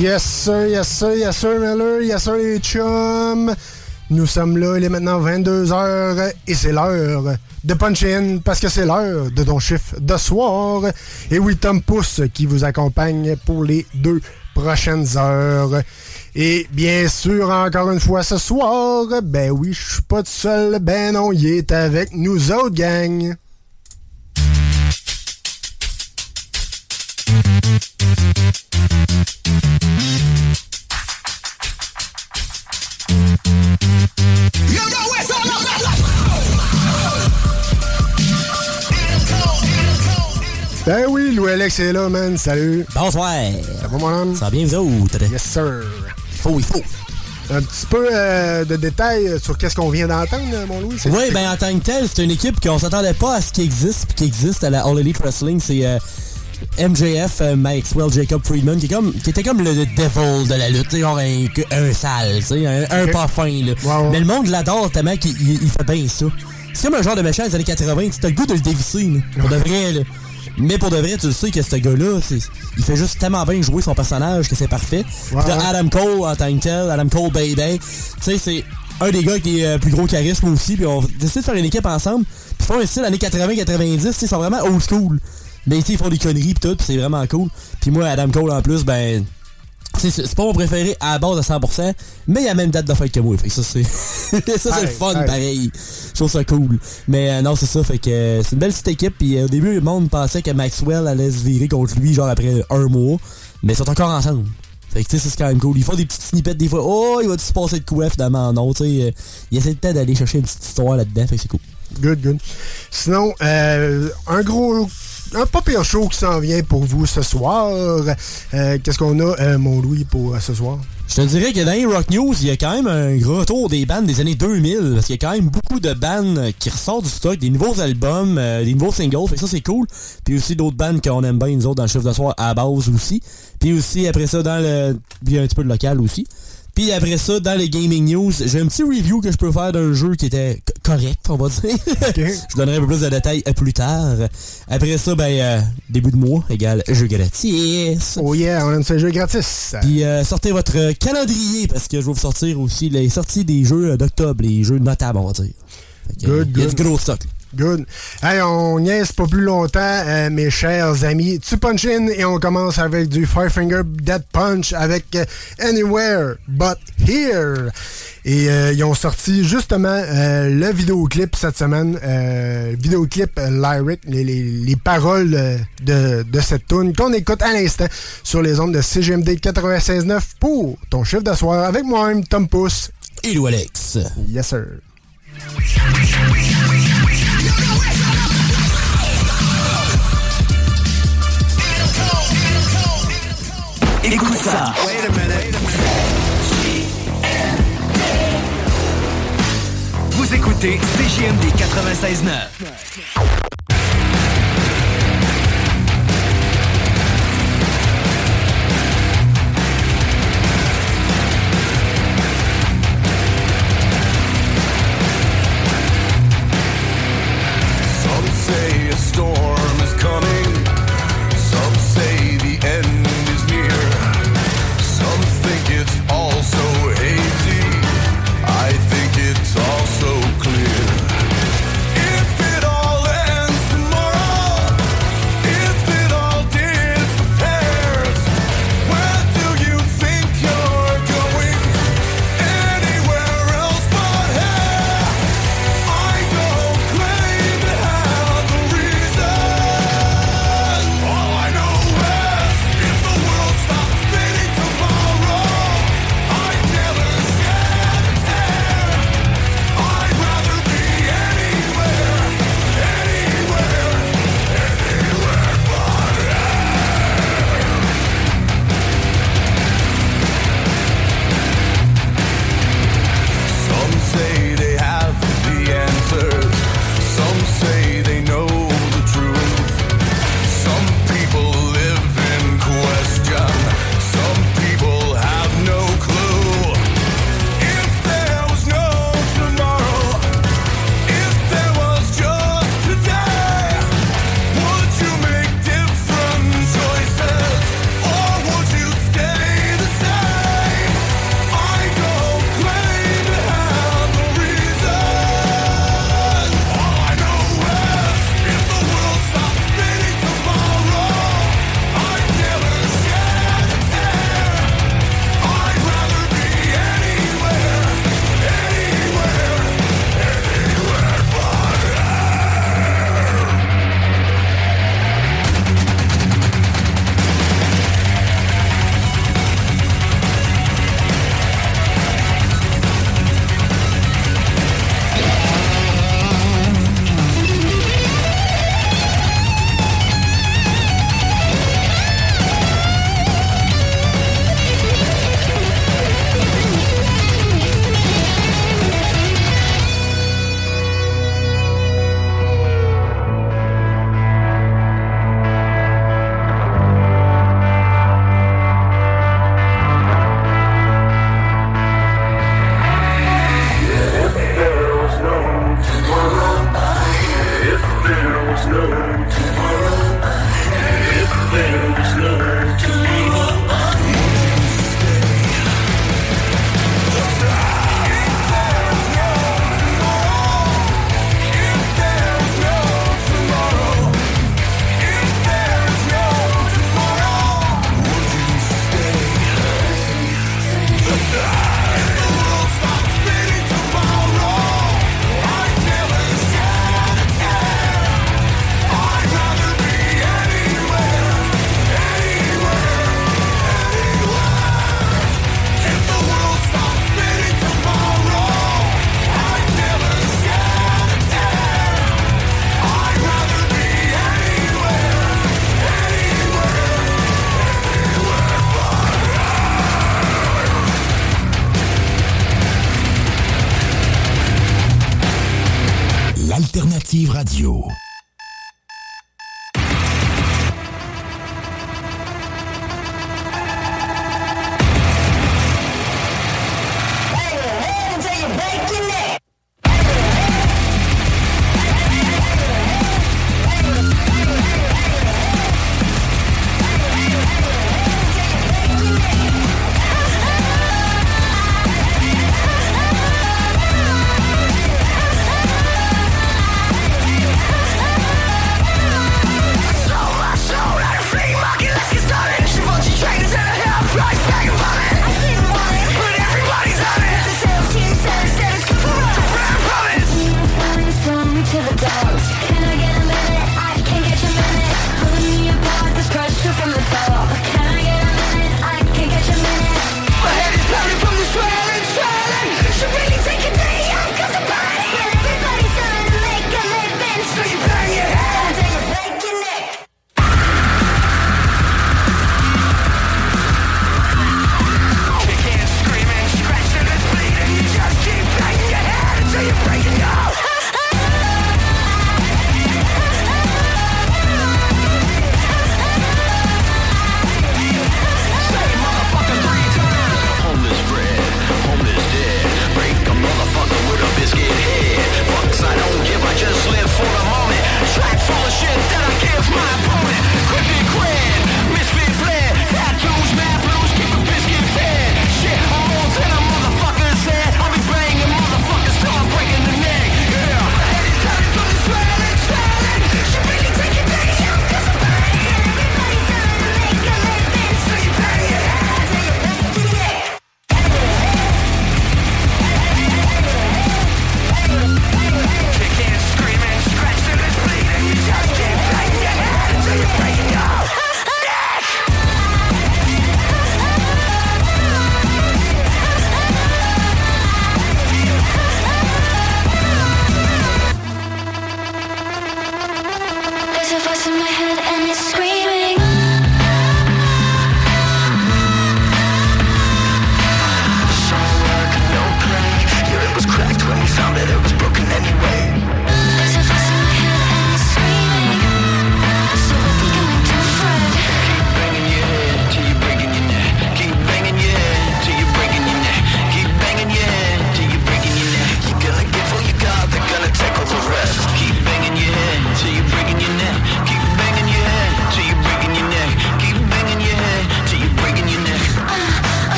Yes sir, yes sir, yes sir Miller, yes sir les chums. Nous sommes là, il est maintenant 22h et c'est l'heure de punch in parce que c'est l'heure de ton chiffre de soir. Et oui, Tom Pousse qui vous accompagne pour les deux prochaines heures. Et bien sûr, encore une fois ce soir, ben oui, je suis pas tout seul, ben non, il est avec nous autres, gang. Ben oui, Louis-Alex est là, man. Salut. Bonsoir. Ça va, mon homme? Ça va bien, vous autres? Yes, sir. Il faut, il faut. Un petit peu euh, de détails sur qu'est-ce qu'on vient d'entendre, mon Louis? Oui, ben en tant que tel, c'est une équipe qu'on s'attendait pas à ce qui existe, puis qui existe à la All Elite Wrestling. C'est euh, MJF, euh, Maxwell, Jacob Friedman, qui, est comme, qui était comme le devil de la lutte, genre un, un sale, un, un pas fin. Là. Mais le monde l'adore tellement qu'il il- il fait bien ça. C'est comme un genre de méchant des années 80, tu as le goût de le dévisser, là, pour de vrai. Là. Mais pour de vrai, tu le sais que ce gars-là, il fait juste tellement bien jouer son personnage que c'est parfait. Puis t'as ouais. Adam Cole en tant que tel, Adam Cole Baby. Tu sais, c'est un des gars qui est euh, plus gros charisme aussi. Puis on décide de faire une équipe ensemble. Puis ils font un style années 80-90. tu sais, Ils sont vraiment old school. Mais tu sais, ils font des conneries pis tout, pis c'est vraiment cool. Puis moi, Adam Cole en plus, ben. C'est pas mon préféré à la base à 100%, mais il a la même date de fête que moi. Fait que ça, c'est ça, c'est le fun, pareil. Je trouve ça cool. Mais euh, non, c'est ça. Fait que euh, c'est une belle petite équipe. Puis euh, au début, le monde pensait que Maxwell allait se virer contre lui, genre après un mois. Mais ils sont encore ensemble. Fait que tu sais, c'est quand même cool. Ils font des petites snippets des fois. Oh, il va se passer de quoi finalement? Non, tu sais. ils essaient peut-être d'aller chercher une petite histoire là-dedans. Fait que c'est cool. Good, good. Sinon, euh, un gros. Un pas pire show qui s'en vient pour vous ce soir. Euh, Qu'est-ce qu'on a, euh, mon Louis, pour euh, ce soir? Je te dirais que dans Rock News, il y a quand même un gros retour des bandes des années 2000. Parce qu'il y a quand même beaucoup de bandes qui ressortent du stock, des nouveaux albums, des nouveaux singles. Fait ça, c'est cool. Puis aussi d'autres bandes qu'on aime bien, nous autres, dans le chiffre de soir à base aussi. Puis aussi, après ça, dans le... Il y a un petit peu de local aussi. Puis après ça, dans les gaming news, j'ai un petit review que je peux faire d'un jeu qui était co- correct, on va dire. je donnerai un peu plus de détails euh, plus tard. Après ça, ben, euh, début de mois égale jeu gratis. Oh yeah, on aime ce jeu gratis. Puis euh, sortez votre calendrier parce que je vais vous sortir aussi les sorties des jeux d'octobre, les jeux notables, on va dire. Il y a good. du gros stock. là. Good. Hey, on niaise pas plus longtemps, euh, mes chers amis. Tu punch in et on commence avec du Five Finger Dead Punch avec euh, Anywhere But Here. Et euh, ils ont sorti justement le vidéoclip cette semaine, vidéoclip lyric, les, les, les paroles de, de cette tune qu'on écoute à l'instant sur les ondes de CGMD 96.9 pour ton chiffre de soir avec moi-même, Tom Pousse. Et Lou Alex. Yes, sir. Écoute ça. Wait a minute. Vous écoutez CGMD 96.9. store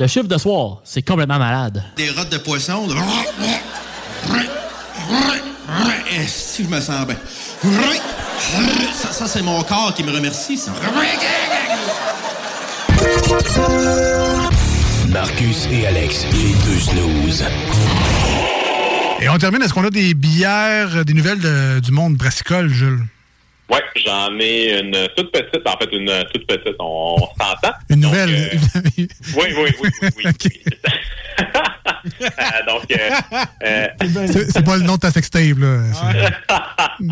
Le chiffre de soir, c'est complètement malade. Des rottes de poisson. de- Si je me sens bien? Ça, ça, c'est mon corps qui me remercie. ça. Marcus et Alex, les deux snooze. Et on termine, est-ce qu'on a des bières, euh, des nouvelles de- du monde brassicole, Jules? Ouais, j'en ai une toute petite, en fait, une toute petite, on s'entend. Une nouvelle? Oui, oui, oui, oui, oui. Euh, donc, euh, euh, C'est pas le nom de ta sextape, là.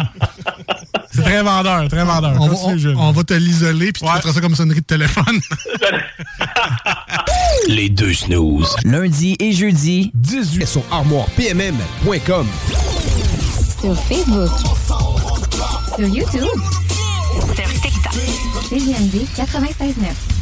C'est- très vendeur, très vendeur. On, va- on- on va te l'isoler, puis tu mettras ça comme sonnerie de téléphone. Les deux snooze. Lundi et jeudi, 18 sur armoirepmm.com. Sur Facebook. Sur YouTube. Sur TikTok. CGMD 96.9.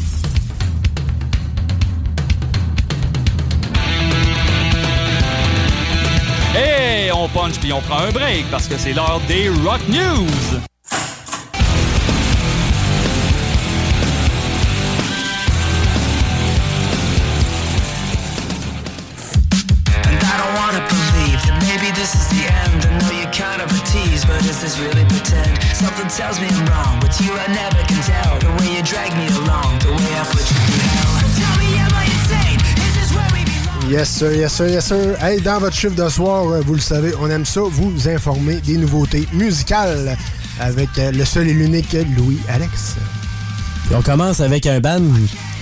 Et on punch puis on prend un break parce que c'est l'heure des Rock News. Something tells me I'm wrong, but you I never can tell. The way you drag me along, the way I put you through. Yes, sir, yes, sir, yes, sir. Hey, dans votre chiffre de soir, euh, vous le savez, on aime ça, vous informer des nouveautés musicales avec euh, le seul et l'unique Louis-Alex. On commence avec un band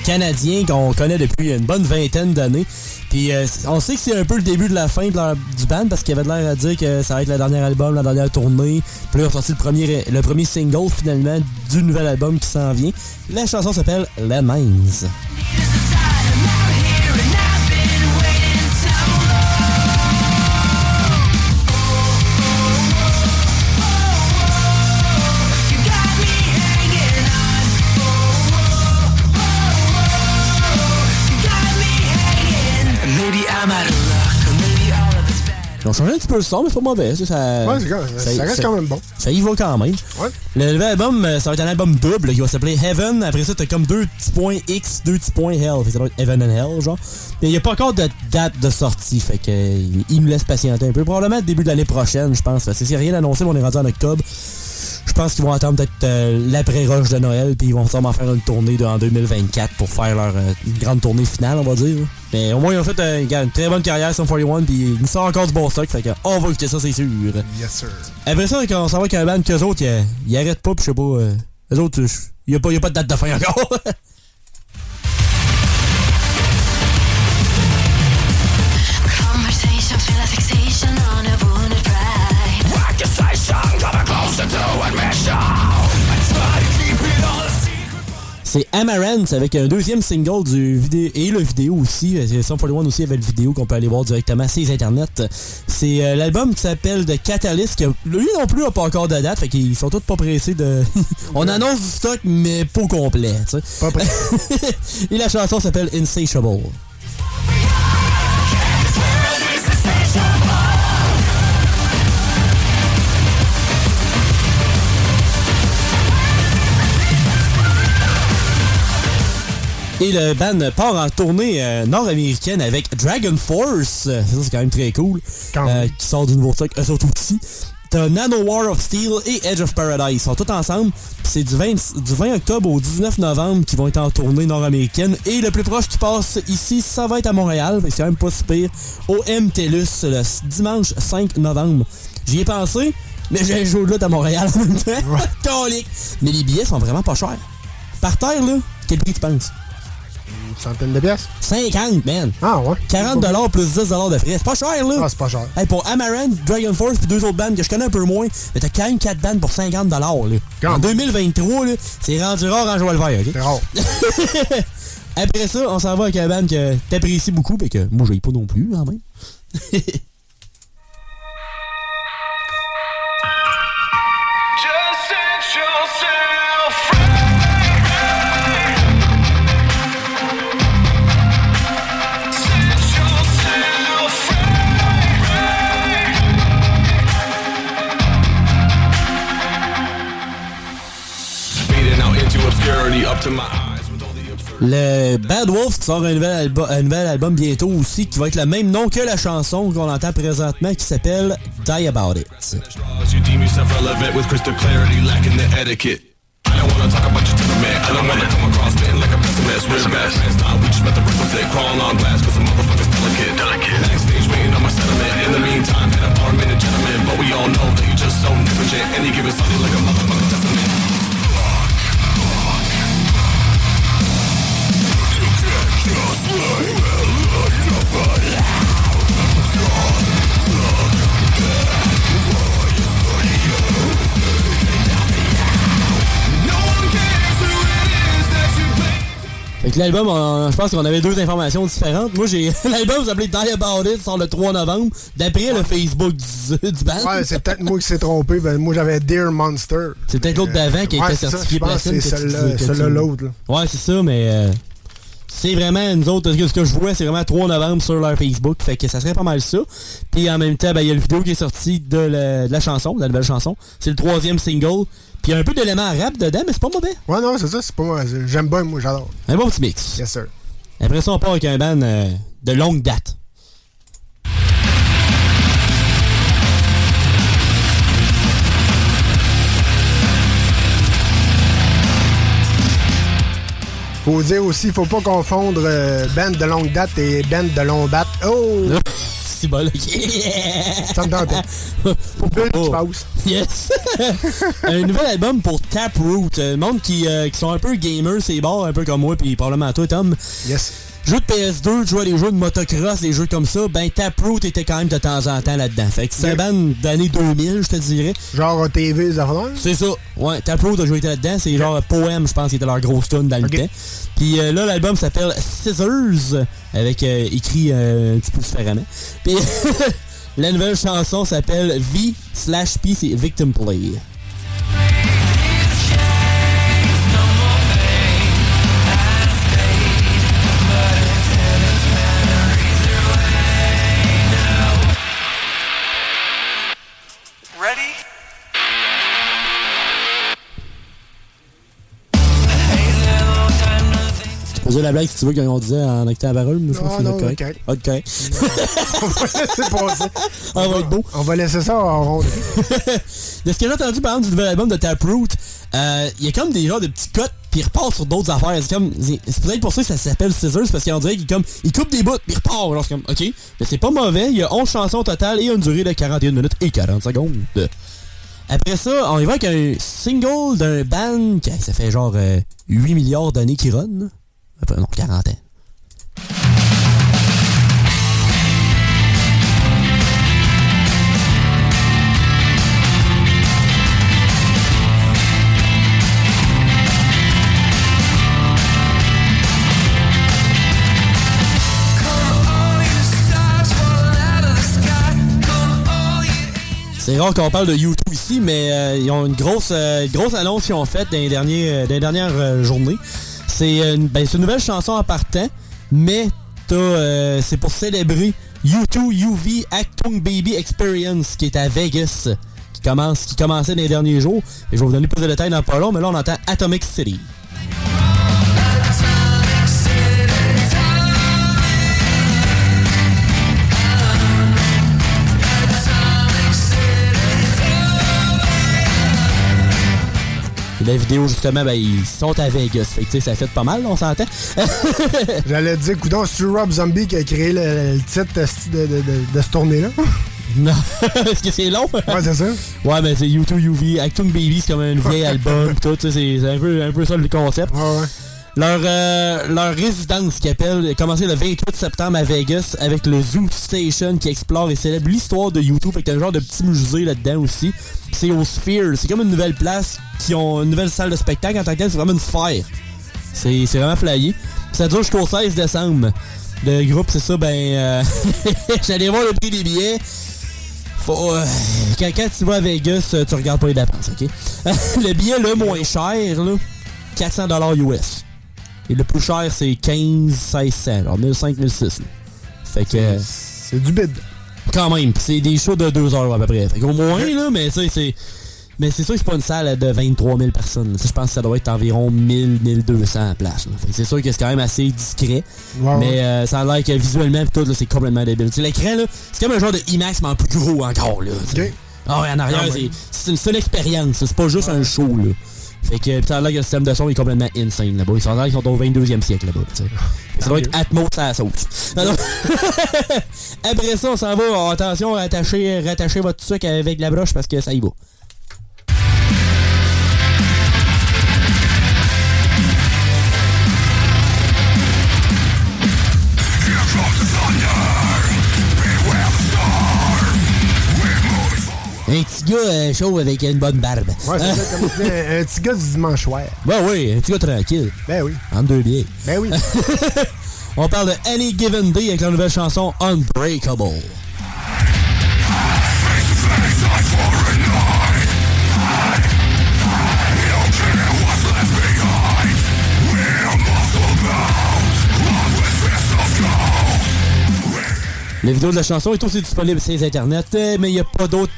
canadien qu'on connaît depuis une bonne vingtaine d'années. Puis euh, on sait que c'est un peu le début de la fin du band parce qu'il avait l'air à dire que ça va être le dernier album, la dernière tournée. Puis là, ils ont sorti le premier, le premier single finalement du nouvel album qui s'en vient. La chanson s'appelle Landmines. Maybe changé un petit peu le son, mais c'est pas mauvais. Ça, ça- Ouais, c'est quand- ça reste quand même bon. Ça y va quand même. Le nouvel album, euh, ça va être un album double qui va s'appeler Heaven. Après ça, t'as comme deux petits points X, deux petits points Hell. Fait que ça va être Heaven and Hell, genre. Mais il n'y a pas encore de date de sortie. Fait que euh, il me laisse patienter un peu. Probablement début de l'année prochaine, je pense. A rien annoncé, on est rendu en octobre. Je pense qu'ils vont attendre peut-être euh, l'après-rush de Noël, puis ils vont sûrement faire une tournée de, en 2024 pour faire leur euh, grande tournée finale, on va dire. là. Mais au moins, ils ont fait euh, une très bonne carrière, Sum 41, puis ils sortent encore du bon stock, fait que on va écouter ça, c'est sûr. Yes, sir. Après ça, quand on s'en va avec un band qu'eux autres, ils, arrêtent pas, pis je sais pas. Euh, eux autres, il n'y a, a pas de date de fin encore. c'est Amaranth avec un deuxième single du vidéo et le vidéo aussi. Euh, Sum 41 aussi avait le vidéo qu'on peut aller voir directement sur les internets. C'est euh, l'album qui s'appelle The Catalyst. Que, lui non plus n'a pas encore de date, fait qu'ils sont tous pas pressés de. On annonce du stock, mais pas au complet. tu sais. et la chanson s'appelle Insatiable. Et le band part en tournée euh, nord-américaine avec Dragon Force. Ça, c'est quand même très cool. Euh, qui sort du nouveau stock, eux autres aussi. T'as Nano War of Steel et Edge of Paradise. Ils sont tous ensemble. C'est du 20, du 20 octobre au 19 novembre qu'ils vont être en tournée nord-américaine. Et le plus proche qui passe ici, ça va être à Montréal. C'est quand même pas si pire. Au MTLUS, le dimanche 5 novembre. J'y ai pensé, mais j'ai un jour de lutte à Montréal en même temps. Mais les billets sont vraiment pas chers. Par terre, là, quel prix tu penses? Une centaine de pièces. 50, man. Ah ouais. 40 plus 10 de frais. C'est pas cher, là. Ah, c'est pas cher. Hey, pour Amaranth, Dragon Force puis deux autres bandes que je connais un peu moins, mais t'as quand même 4 bandes pour 50 là. En 2023, là, c'est rendu rare en joie le vert, ok? C'est rare. Après ça, on s'en va avec un band que t'apprécies beaucoup, mais que moi, j'ai pas non plus, quand même. Le Bad Wolf qui sort un nouvel, albu- un nouvel album bientôt aussi, qui va être le même nom que la chanson qu'on entend présentement, qui s'appelle Die About It. L'album, je pense qu'on avait deux informations différentes. Moi, j'ai l'album s'appelait Die About It, sort le 3 novembre, d'après le Facebook du, du band. Ouais, c'est peut-être moi qui s'est trompé. Ben, moi, j'avais Dear Monster. C'est peut-être l'autre d'avant qui Ouais, ça, certifié que platine. C'est celle-là, l'autre. Ouais, c'est ça, mais euh, c'est vraiment, nous autres, ce que je vois, c'est vraiment 3 novembre sur leur Facebook. Fait que ça serait pas mal ça. Puis en même temps, ben, il y a le vidéo qui est sorti de la, de la chanson, de la nouvelle chanson. C'est le troisième single. Puis il y a un peu d'éléments rap dedans, mais c'est pas mauvais. Ouais, non, c'est ça, c'est pas moi. J'aime bien, moi, j'adore. Un bon petit mix. Yes, sir. Après ça, on part avec un band euh, de longue date. Faut dire aussi, faut pas confondre euh, band de longue date et band de long date. Oh! c'est bon, ok. Ça me tentait. Qui passe. Yes! un nouvel album pour Taproot. Euh, Le monde qui, euh, qui sont un peu gamers, c'est bars, un peu comme moi, puis probablement toi, Tom. Yes. Jeux de PS2, tu vois, des jeux de motocross, des jeux comme ça, ben Taproot était quand même de temps en temps là-dedans. Fait que c'est un band d'année 2000, je te dirais. Genre TV, les affaires? C'est ça. Ouais, Taproot a joué là-dedans. C'est genre Poème, je pense, qui était leur grosse tune dans le temps. Puis euh, là, l'album s'appelle Scissors, avec euh, écrit euh, un petit peu différemment. Puis la nouvelle chanson s'appelle V slash P, c'est Victim Play. Dire la blague si tu veux qu'on disait en la parole, mais je pense que c'est correct. Ok. On va. Ah, va être beau. On va laisser ça en rond. de ce que j'ai entendu par exemple du nouvel album de Taproot, euh, il y a comme des genres de petits cuts puis il repart sur d'autres affaires. C'est comme c'est c'est peut-être pour ça que ça s'appelle Scissors parce qu'on dirait qu'il comme il coupe des bouts puis il repart. Alors c'est comme OK, mais c'est pas mauvais, il y a 11 chansons au total et une durée de 41 minutes et 40 secondes. Après ça, on y va avec un single d'un band qui ça fait genre euh, 8 milliards d'années qui run. Là. Enfin, non, 40 ans. C'est rare qu'on parle de YouTube ici, mais euh, ils ont une grosse, euh, grosse annonce qu'ils ont faite dans les, euh, dans les dernières journées. C'est une, ben, c'est une nouvelle chanson en partant, mais euh, c'est pour célébrer U2 UV Actung Baby Experience qui est à Vegas, qui commence, qui commençait les derniers jours. Et je vais vous donner plus de détails dans pas long, mais là on entend Atomic City. Et la vidéo, justement, ben, ils sont à Vegas. Fait que, tu sais, ça fait pas mal, on s'entend. J'allais dire, coudon, c'est Rob Zombie qui a créé le, le titre de, de, de, de, de ce tournée-là? Non. Est-ce que c'est long? Ouais, c'est ça. Ouais, mais c'est U2 UV. Actung Baby, c'est comme un vieil album. Tout, tu sais, c'est un peu, un peu ça le concept. Leur, euh, leur résidence qui appelle commencé le 28 septembre à Vegas avec le Zoo Station qui explore et célèbre l'histoire de YouTube. Fait que un genre de petit musée là-dedans aussi. C'est au Sphere. C'est comme une nouvelle place qui ont une nouvelle salle de spectacle en tant que telle. C'est vraiment une sphère. C'est c'est vraiment flyé. Ça dure jusqu'au 16 décembre. Le groupe, c'est ça, ben... euh, J'allais voir le prix des billets. Faut, euh, quand, quand tu vas à Vegas, euh, tu regardes pas les dépenses, OK? le billet le moins cher, là, 400 US. Et le plus cher, c'est 15 1600, genre 1500 1600. Fait que... C'est du bid. Quand même, c'est des shows de 2 heures à peu près. Fait qu'au moins, là, mais ça, c'est... Mais c'est sûr que c'est pas une salle de 23 000 personnes. Je pense que ça doit être environ 1000, 1200 à place. là. Fait que c'est sûr que c'est quand même assez discret. Mais euh, ça a l'air que visuellement tout, là, c'est complètement débile. L'écran, c'est comme un genre de IMAX, mais en plus gros encore, là. Ah ouais, en arrière, Ah, c'est une seule expérience. C'est pas juste un show, là. Fait que ça a l'air que le système de son est complètement insane là-bas. Ils sont l'air qu'ils sont au 22e siècle là-bas, tu sais. Ça doit être Atmos à la sauce. Après ça, on s'en va. Attention, rattachez, rattachez votre sucre avec la broche parce que ça y va. Un petit gars euh, chauve avec une bonne barbe. Ouais, c'est ça, comme tu dis, un, un petit gars du dimanche soir. Ben oui, un petit gars tranquille. Ben oui. Entre deux biais. Ben oui. On parle de Any Given Day avec la nouvelle chanson Unbreakable. La vidéo de la chanson est aussi disponible sur les internets, euh, mais il n'y a pas d'autres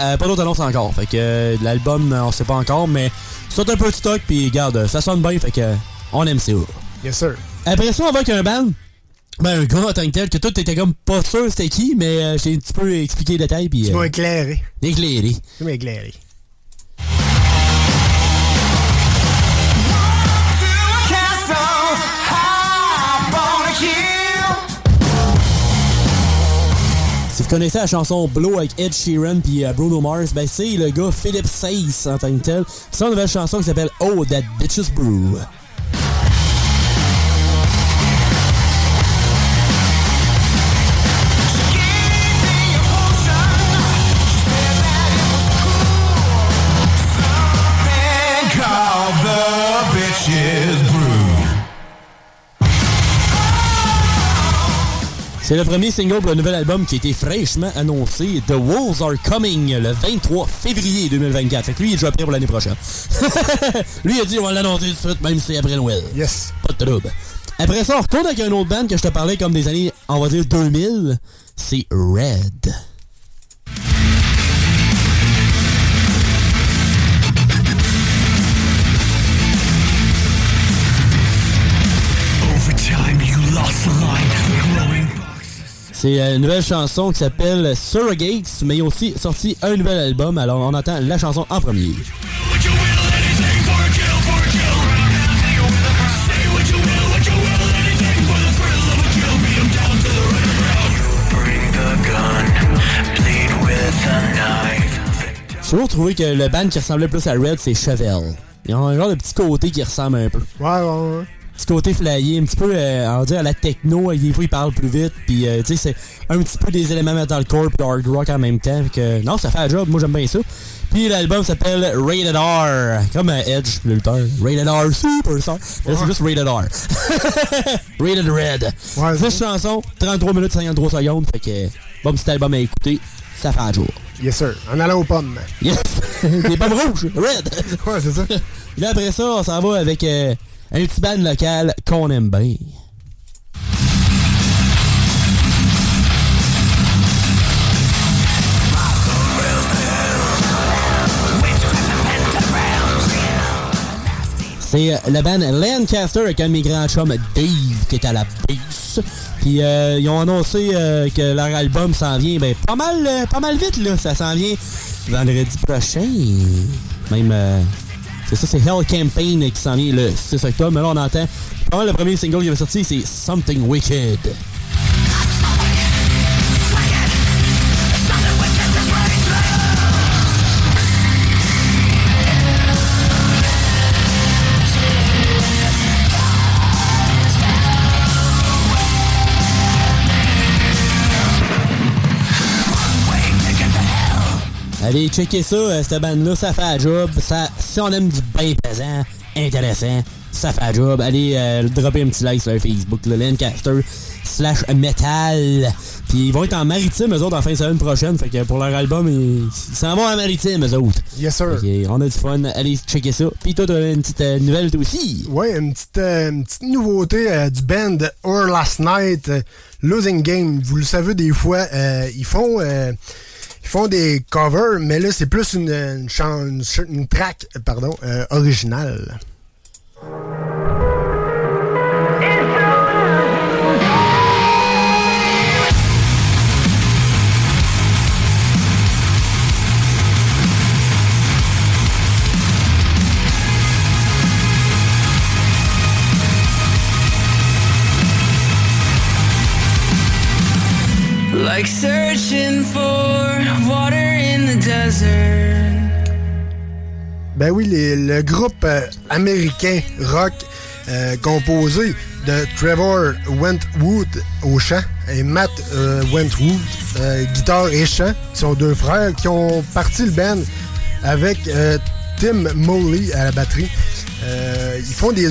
euh, pas d'autres annonces encore. Fait que euh, l'album, euh, on sait pas encore, mais c'est un peu de stock, puis regarde, ça sonne bien, fait que euh, on aime ça. Yes, sir. Après ça, on va avec un band. Ben, un gars en tant que tel, que toi, t'étais comme pas sûr c'était qui, mais euh, j'ai un petit peu expliqué le détail, puis... Tu euh, m'as éclairé. éclairé. Tu m'as éclairé. Connaissez la chanson Blow avec Ed Sheeran puis euh, Bruno Mars, ben c'est le gars Philip Sace en tant que tel. C'est une nouvelle chanson qui s'appelle Oh That Bitches Brew. C'est le premier single pour le nouvel album qui a été fraîchement annoncé. The Wolves Are Coming le 23 février 2024. Fait que lui, il est déjà prêt pour l'année prochaine. lui, il a dit on va l'annoncer tout de suite, même si c'est après Noël. Yes. Pas de trouble. Après ça, on retourne avec un autre band que je te parlais comme des années, on va dire 2000. C'est Red. C'est une nouvelle chanson qui s'appelle Surrogates, mais il a aussi sorti un nouvel album, alors on entend la chanson en premier. J'ai toujours trouvé que le band qui ressemblait plus à Red, c'est Chevelle. Ils ont un genre de petit côté qui ressemble un peu. Ouais, ouais, ouais. Petit côté flyé, un petit peu, euh, on va dire, à la techno. et Des fois, ils parlent plus vite. Puis, euh, tu sais, c'est un petit peu des éléments metalcore puis hard rock en même temps. Fait que, non, ça fait un job. Moi, j'aime bien ça. Puis, l'album s'appelle Rated R. Comme euh, Edge, le lutteur. Rated R Superstar. Là, c'est juste Rated R. Rated Red. Ouais, 10 chansons, 33 minutes 53 secondes. Fait que, bon petit album à écouter. Ça fait un jour. Yes, sir. En allant aux pommes. Yes! Des pommes rouges! Red! Ouais, c'est ça. Puis là, après ça, on s'en va avec euh, un petit band local qu'on aime bien. C'est euh, la band Lancaster avec un de mes grands chums, Dave, qui est à la bass. Puis euh, ils ont annoncé euh, que leur album s'en vient ben, pas mal euh, pas mal vite là. Ça s'en vient vendredi prochain. Même c'est ça, c'est Hell Campaign qui s'en vient le 6 octobre. Mais là on entend. mal le premier single qui va sortir, c'est Something Wicked. Allez, checker ça, euh, cette bande-là, ça fait la job. Ça, si on aime du bien pesant, intéressant, ça fait la job. Allez, euh, dropper un petit like sur Facebook, le Lancaster slash metal. Puis ils vont être en maritime, eux autres, en fin de semaine prochaine. Fait que pour leur album, ils s'en vont en maritime, eux autres. Yes, sir. On a du fun. Allez, checker ça. Puis toi, t'as une petite euh, nouvelle, toi aussi. Ouais, une petite, euh, une petite nouveauté euh, du band Or Last Night, Losing Game. Vous le savez, des fois, ils font euh, ils font des covers, mais là, c'est plus une, une, une, une track pardon, euh, originale. Like searching for water in the desert. Ben oui, le groupe euh, américain rock euh, composé de Trevor Wentwood au chant et Matt euh, Wentwood, guitare et chant, qui sont deux frères qui ont parti le band avec Tim Moley à la batterie. Ils font des,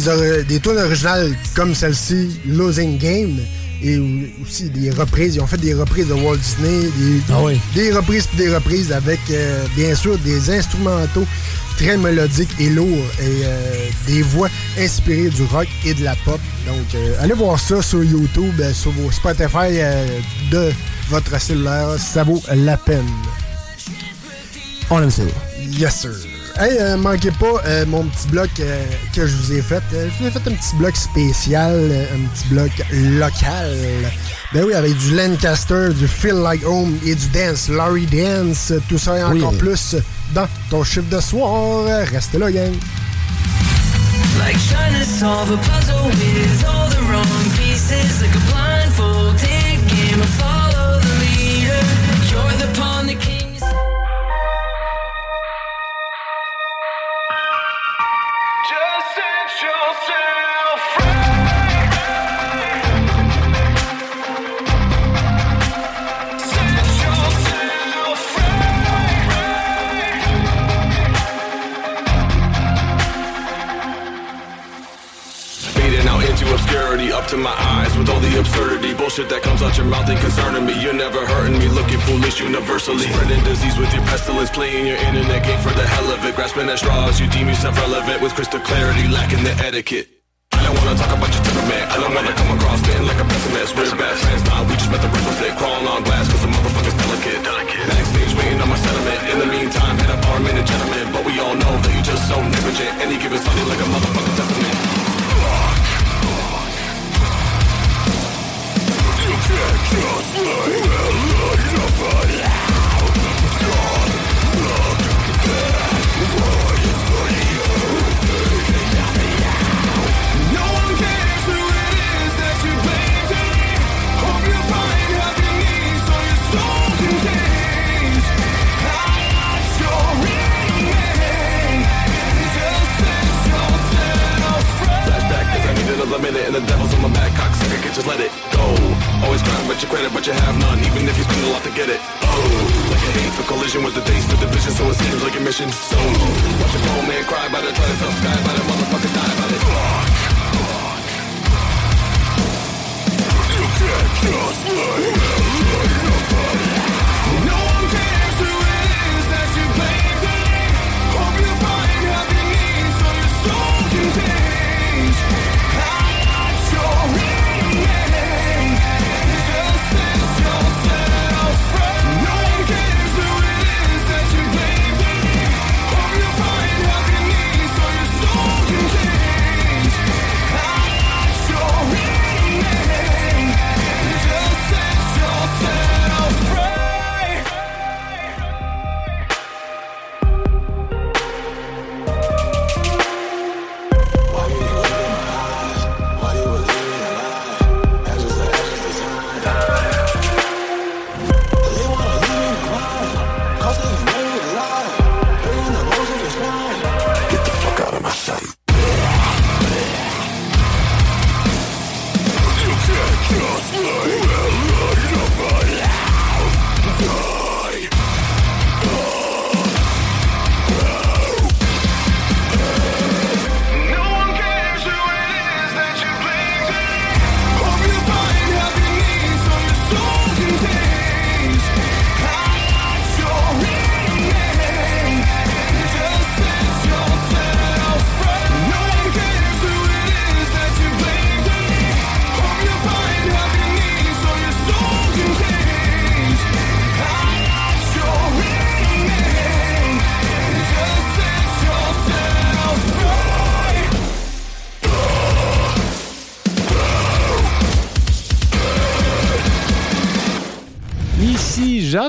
des tunes originales comme celle-ci, Losing Game, et aussi des reprises. Ils ont fait des reprises de Walt Disney, des, Ah oui. des reprises des reprises avec, euh, bien sûr, des instrumentaux très mélodiques et lourds et euh, des voix inspirées du rock et de la pop. Donc, euh, allez voir ça sur YouTube, sur vos Spotify de votre cellulaire. Ça vaut la peine. On aime ça. Yes, sir. Hey, euh, manquez pas euh, mon petit bloc euh, que je vous ai fait. Euh, je vous ai fait un petit bloc spécial, euh, un petit bloc local. Ben oui, avec du Lancaster, du Feel Like Home et du Dance, Larry Dance. Tout ça et Oui. encore plus dans ton chiffre de soir. Restez là, gang. Like trying to solve a puzzle with all the wrong pieces. Like a blindfolded game of up to my eyes with all the absurdity. Bullshit that comes out your mouth ain't concerning me. You're never hurting me, looking foolish universally. Spreading disease with your pestilence, playing your internet game for the hell of it. Grasping at straws, you deem yourself relevant with crystal clarity, lacking the etiquette. I don't wanna talk about your temperament. I don't wanna come across spitting like a pessimist. We're bad friends, nah, we just met the requisite. Crawling on glass, cause the motherfucker's delicate. Backstage waiting on my sentiment. In the meantime, hit up our men and gentlemen. But we all know that you're just so negligent. And you give us something like a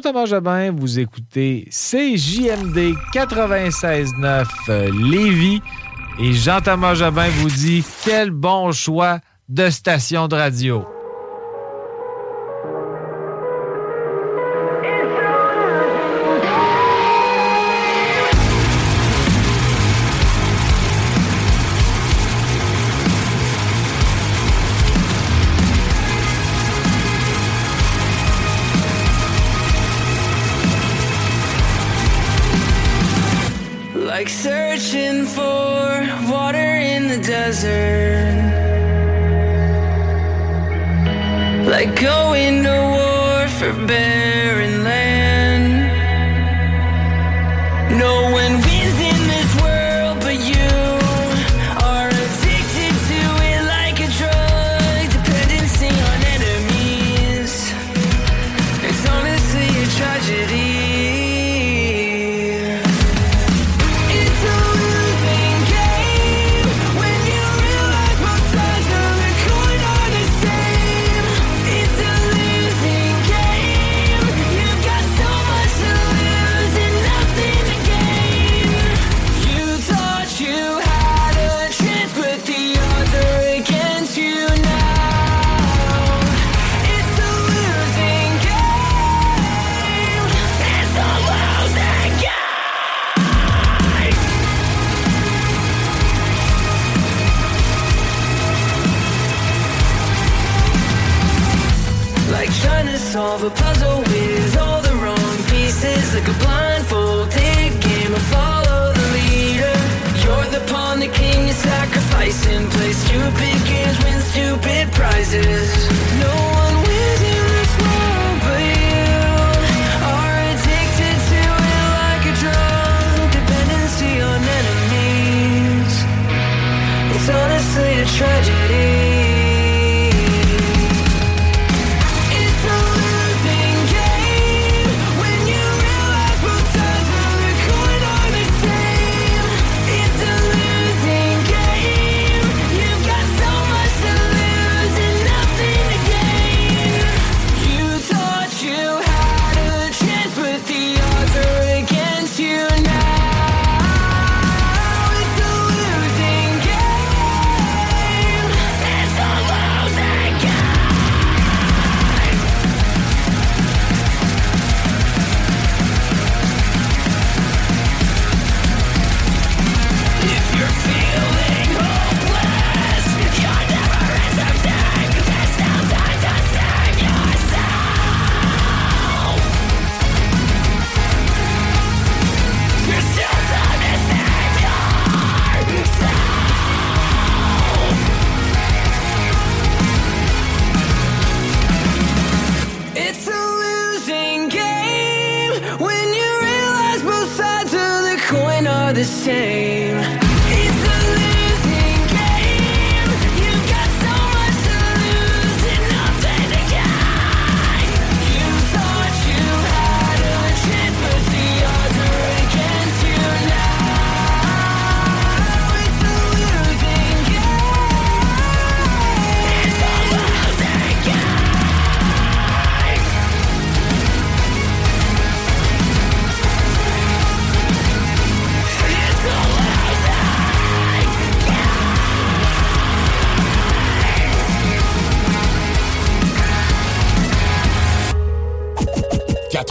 Jean-Thomas Jobin, vous écoutez CJMD 96.9 euh, Lévis et Jean-Thomas Jobin vous dit quel bon choix de station de radio. Like searching for water in the desert. Like going to war for barren prizes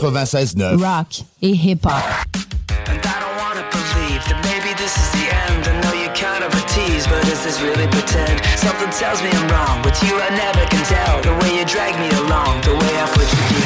96.9. Rock et hip-hop. Really pretend something tells me I'm wrong, but you I never can tell the way you drag me along, the way I put you.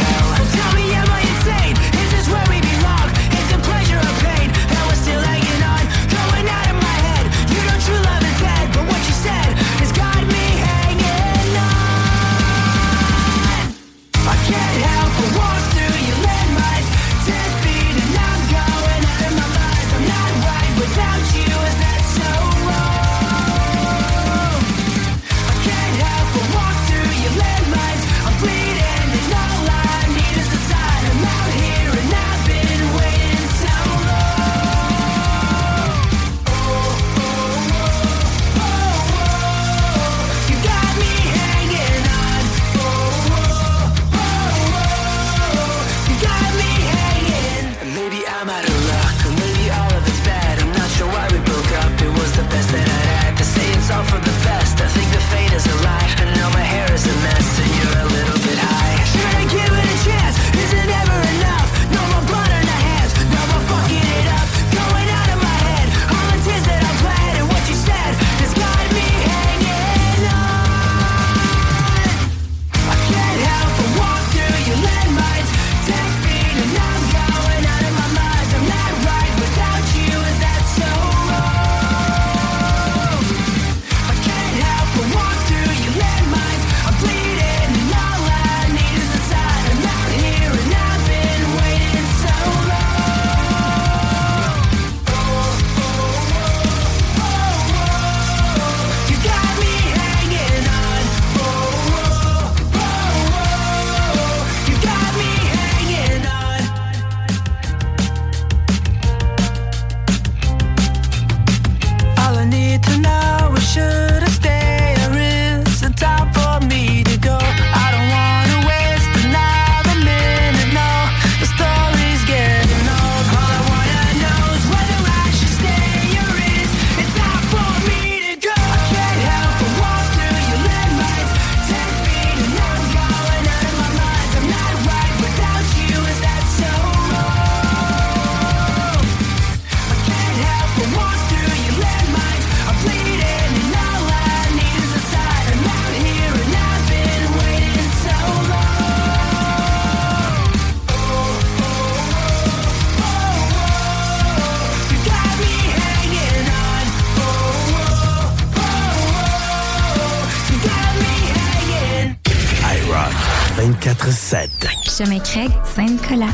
Craig, Saint-Nicolas.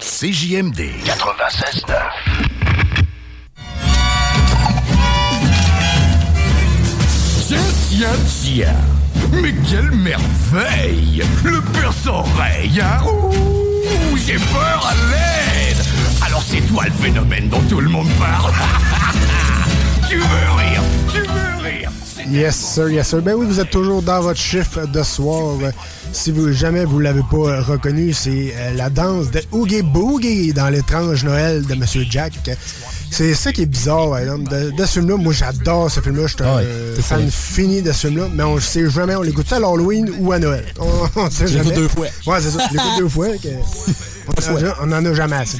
CJMD 96.9. Tiens, tiens, tiens. Mais quelle merveille Le perce-oreille, hein? Ouh, j'ai peur à l'aide Alors c'est toi le phénomène dont tout le monde parle Tu veux rire Yes, sir, yes, sir. Ben oui, vous êtes toujours dans votre chiffre de soir. Si vous jamais vous l'avez pas euh, reconnu, c'est euh, la danse de Oogie Boogie dans l'étrange Noël de Monsieur Jack. C'est ça qui est bizarre, par exemple. De, de ce film-là, moi j'adore ce film-là. Je suis un Ouais, euh, fan fini de ce film-là, mais on sait jamais, on l'écoute ça à l'Halloween ou à Noël? On, on sait jamais. deux fois. Ouais, c'est ça. Je l'écoute deux fois. que- on, en a- on en a jamais assez.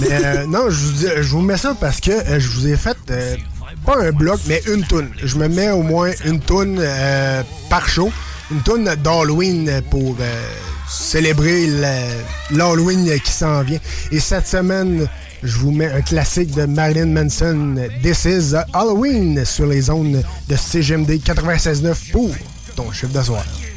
mais euh, non, je vous, dis- je vous mets ça parce que euh, je vous ai fait euh, pas un bloc, mais une toune. Je me mets au moins une toune euh, par show. Une toune d'Halloween pour euh, célébrer l'Halloween qui s'en vient. Et cette semaine, je vous mets un classique de Marilyn Manson, This is Halloween, sur les zones de CGMD 96.9 pour ton chiffre rire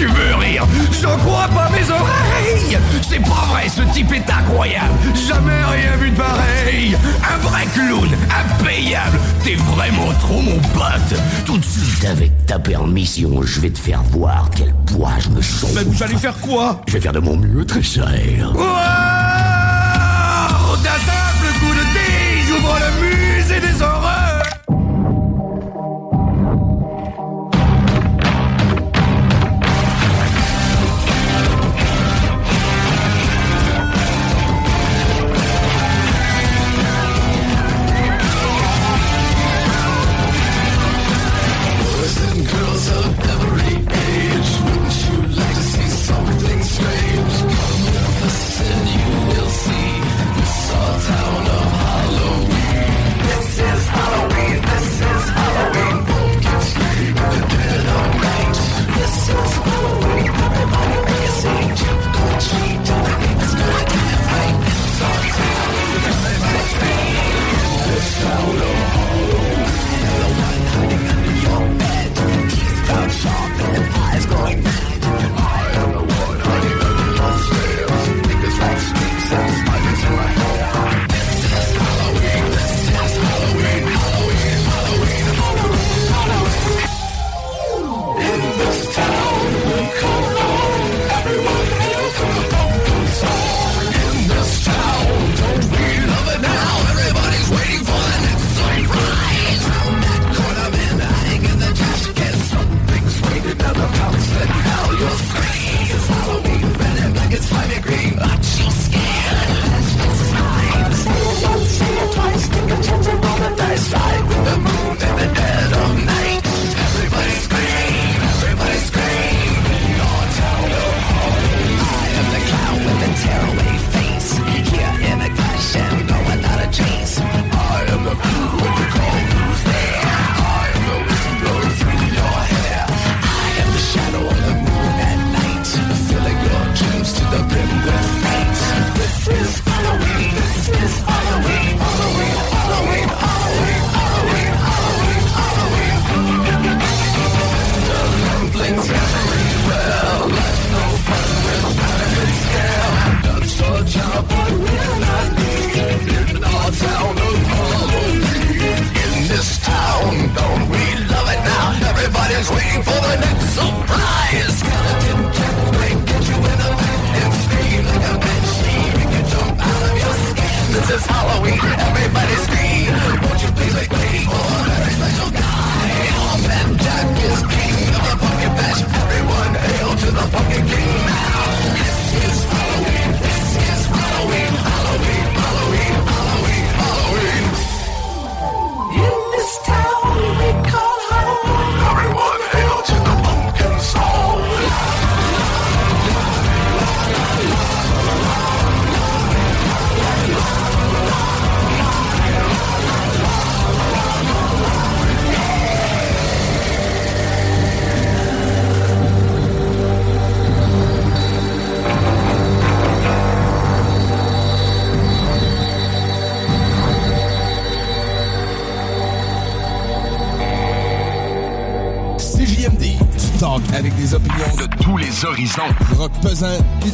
Tu veux rire J'en crois pas mes oreilles. C'est pas vrai, ce type est incroyable. Jamais rien vu de pareil. Un vrai clown, impayable. T'es vraiment trop mon pote. Tout de suite, avec ta permission, je vais te faire voir quel poids je me chauffe. Mais vous allez faire quoi? Je vais faire de mon mieux, très cher. Wow! D'un simple coup de dé, j'ouvre le musée des horreurs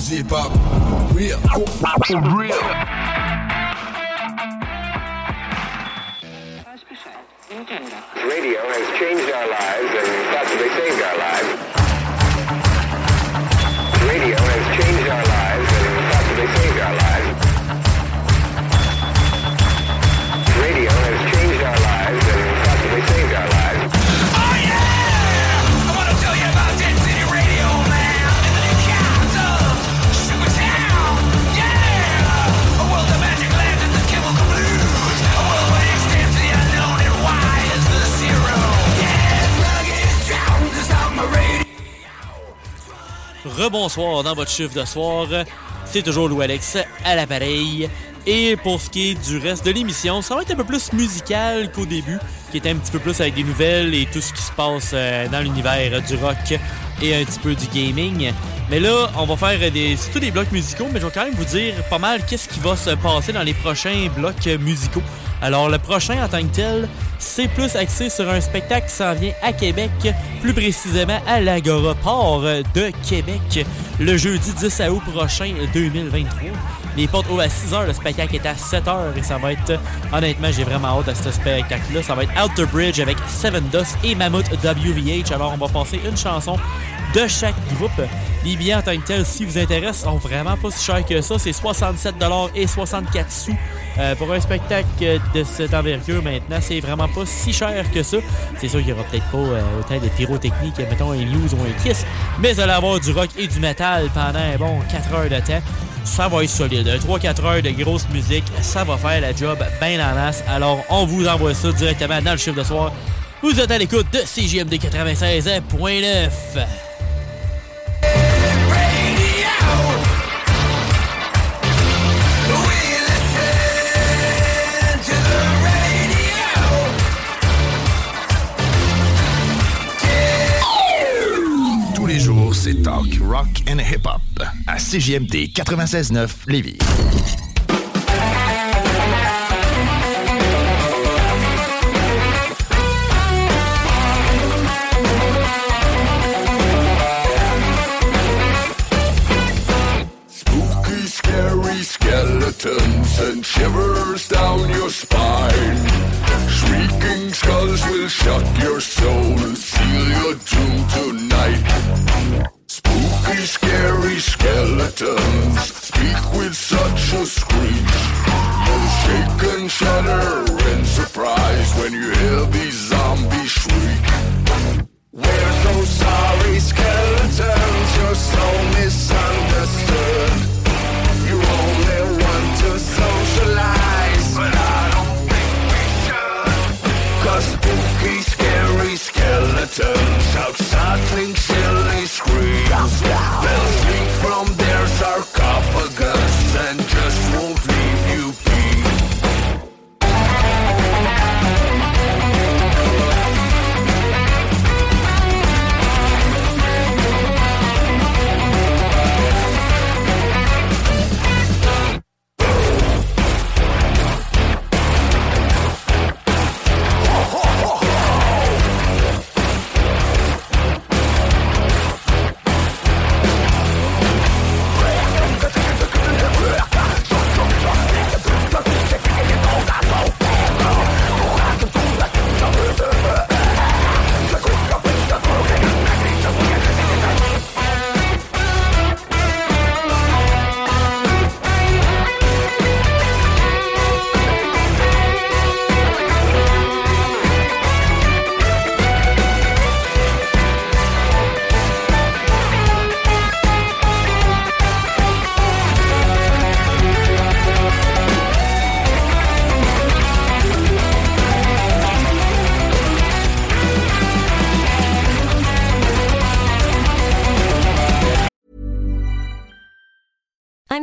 pesant, pis Dans votre chiffre de soir. C'est toujours Louis Alex à l'appareil. Et pour ce qui est du reste de l'émission, ça va être un peu plus musical qu'au début, qui était un petit peu plus avec des nouvelles et tout ce qui se passe euh, dans l'univers du rock et un petit peu du gaming. Mais là, on va faire des, tous des blocs musicaux, mais je vais quand même vous dire pas mal qu'est-ce qui va se passer dans les prochains blocs musicaux. Alors, le prochain en tant que tel, c'est plus axé sur un spectacle qui s'en vient à Québec, plus précisément à l'Agora Port de Québec, le jeudi 10 août prochain 2023. Les portes ouvrent à 6h, le spectacle est à 7h et ça va être, honnêtement, j'ai vraiment hâte à ce spectacle-là. Ça va être Outer Bridge avec Seven Dust et Mammoth WVH. Alors, on va passer une chanson de chaque groupe. Les billets en tant que tels, si vous intéressent, sont vraiment pas si chers que ça. C'est 67 et 64 sous euh, pour un spectacle de cette envergure maintenant. C'est vraiment pas si cher que ça. C'est sûr qu'il y aura peut-être pas euh, autant de pyrotechnique, mettons un Muse ou un Kiss, mais vous allez avoir du rock et du métal pendant bon 4 heures de temps. Ça va être solide. 3-4 heures de grosse musique, ça va faire la job bien en masse. Alors, on vous envoie ça directement dans le chiffre de soir. Vous êtes à l'écoute de CGMD 96.9. rock and hip-hop à CJMD 96.9 Lévis.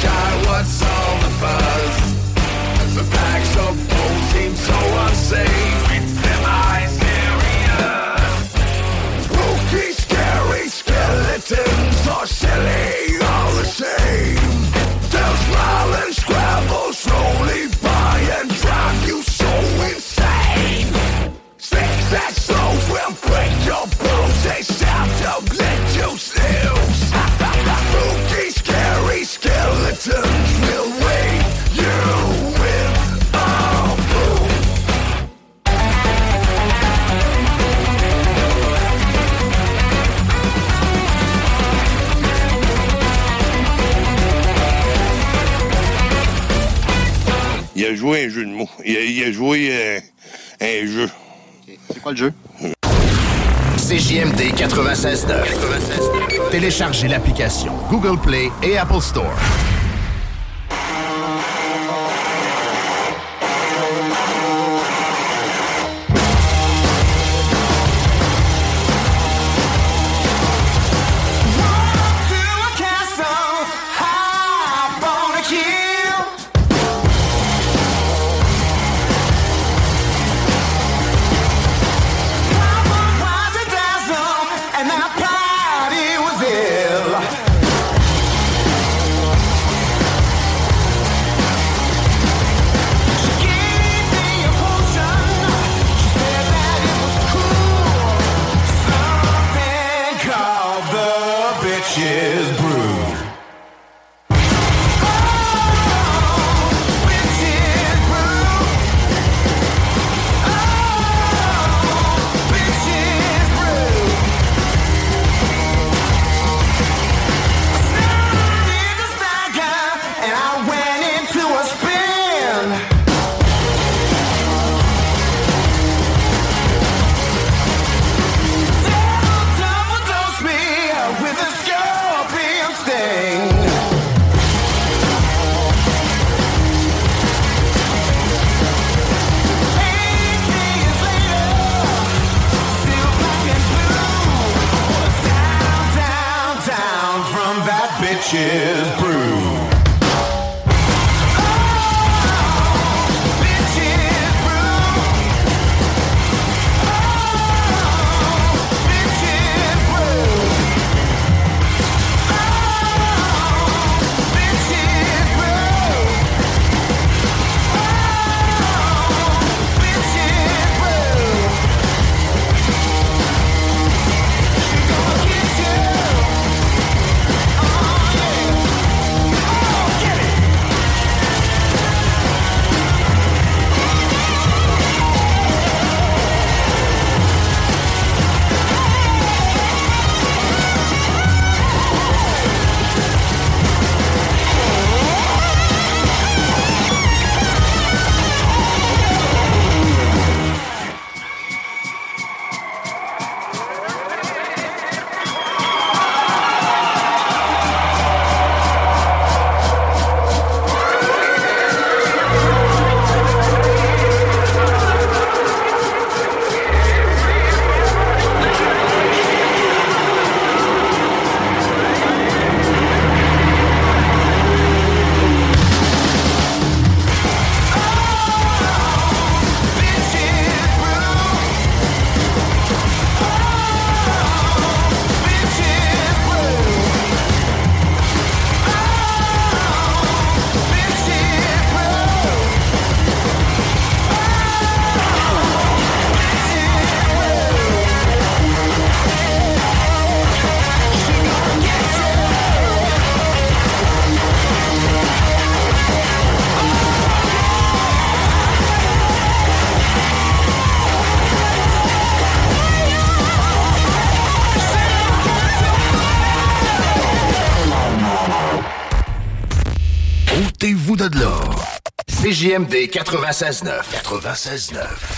Shy, what's all the buzz? The bags of bones seem so unsafe. It's semi-serious. Spooky, scary skeletons are silly, all the same. They'll smile and scramble slowly by and drive you so insane. Six that souls will break your bones. They shout to Il a joué un jeu de mots. Il a, il a joué euh, un jeu. C'est quoi le jeu? CJMD 96.9. Téléchargez l'application Google Play et Apple Store. CJMD 96.9. 96.9.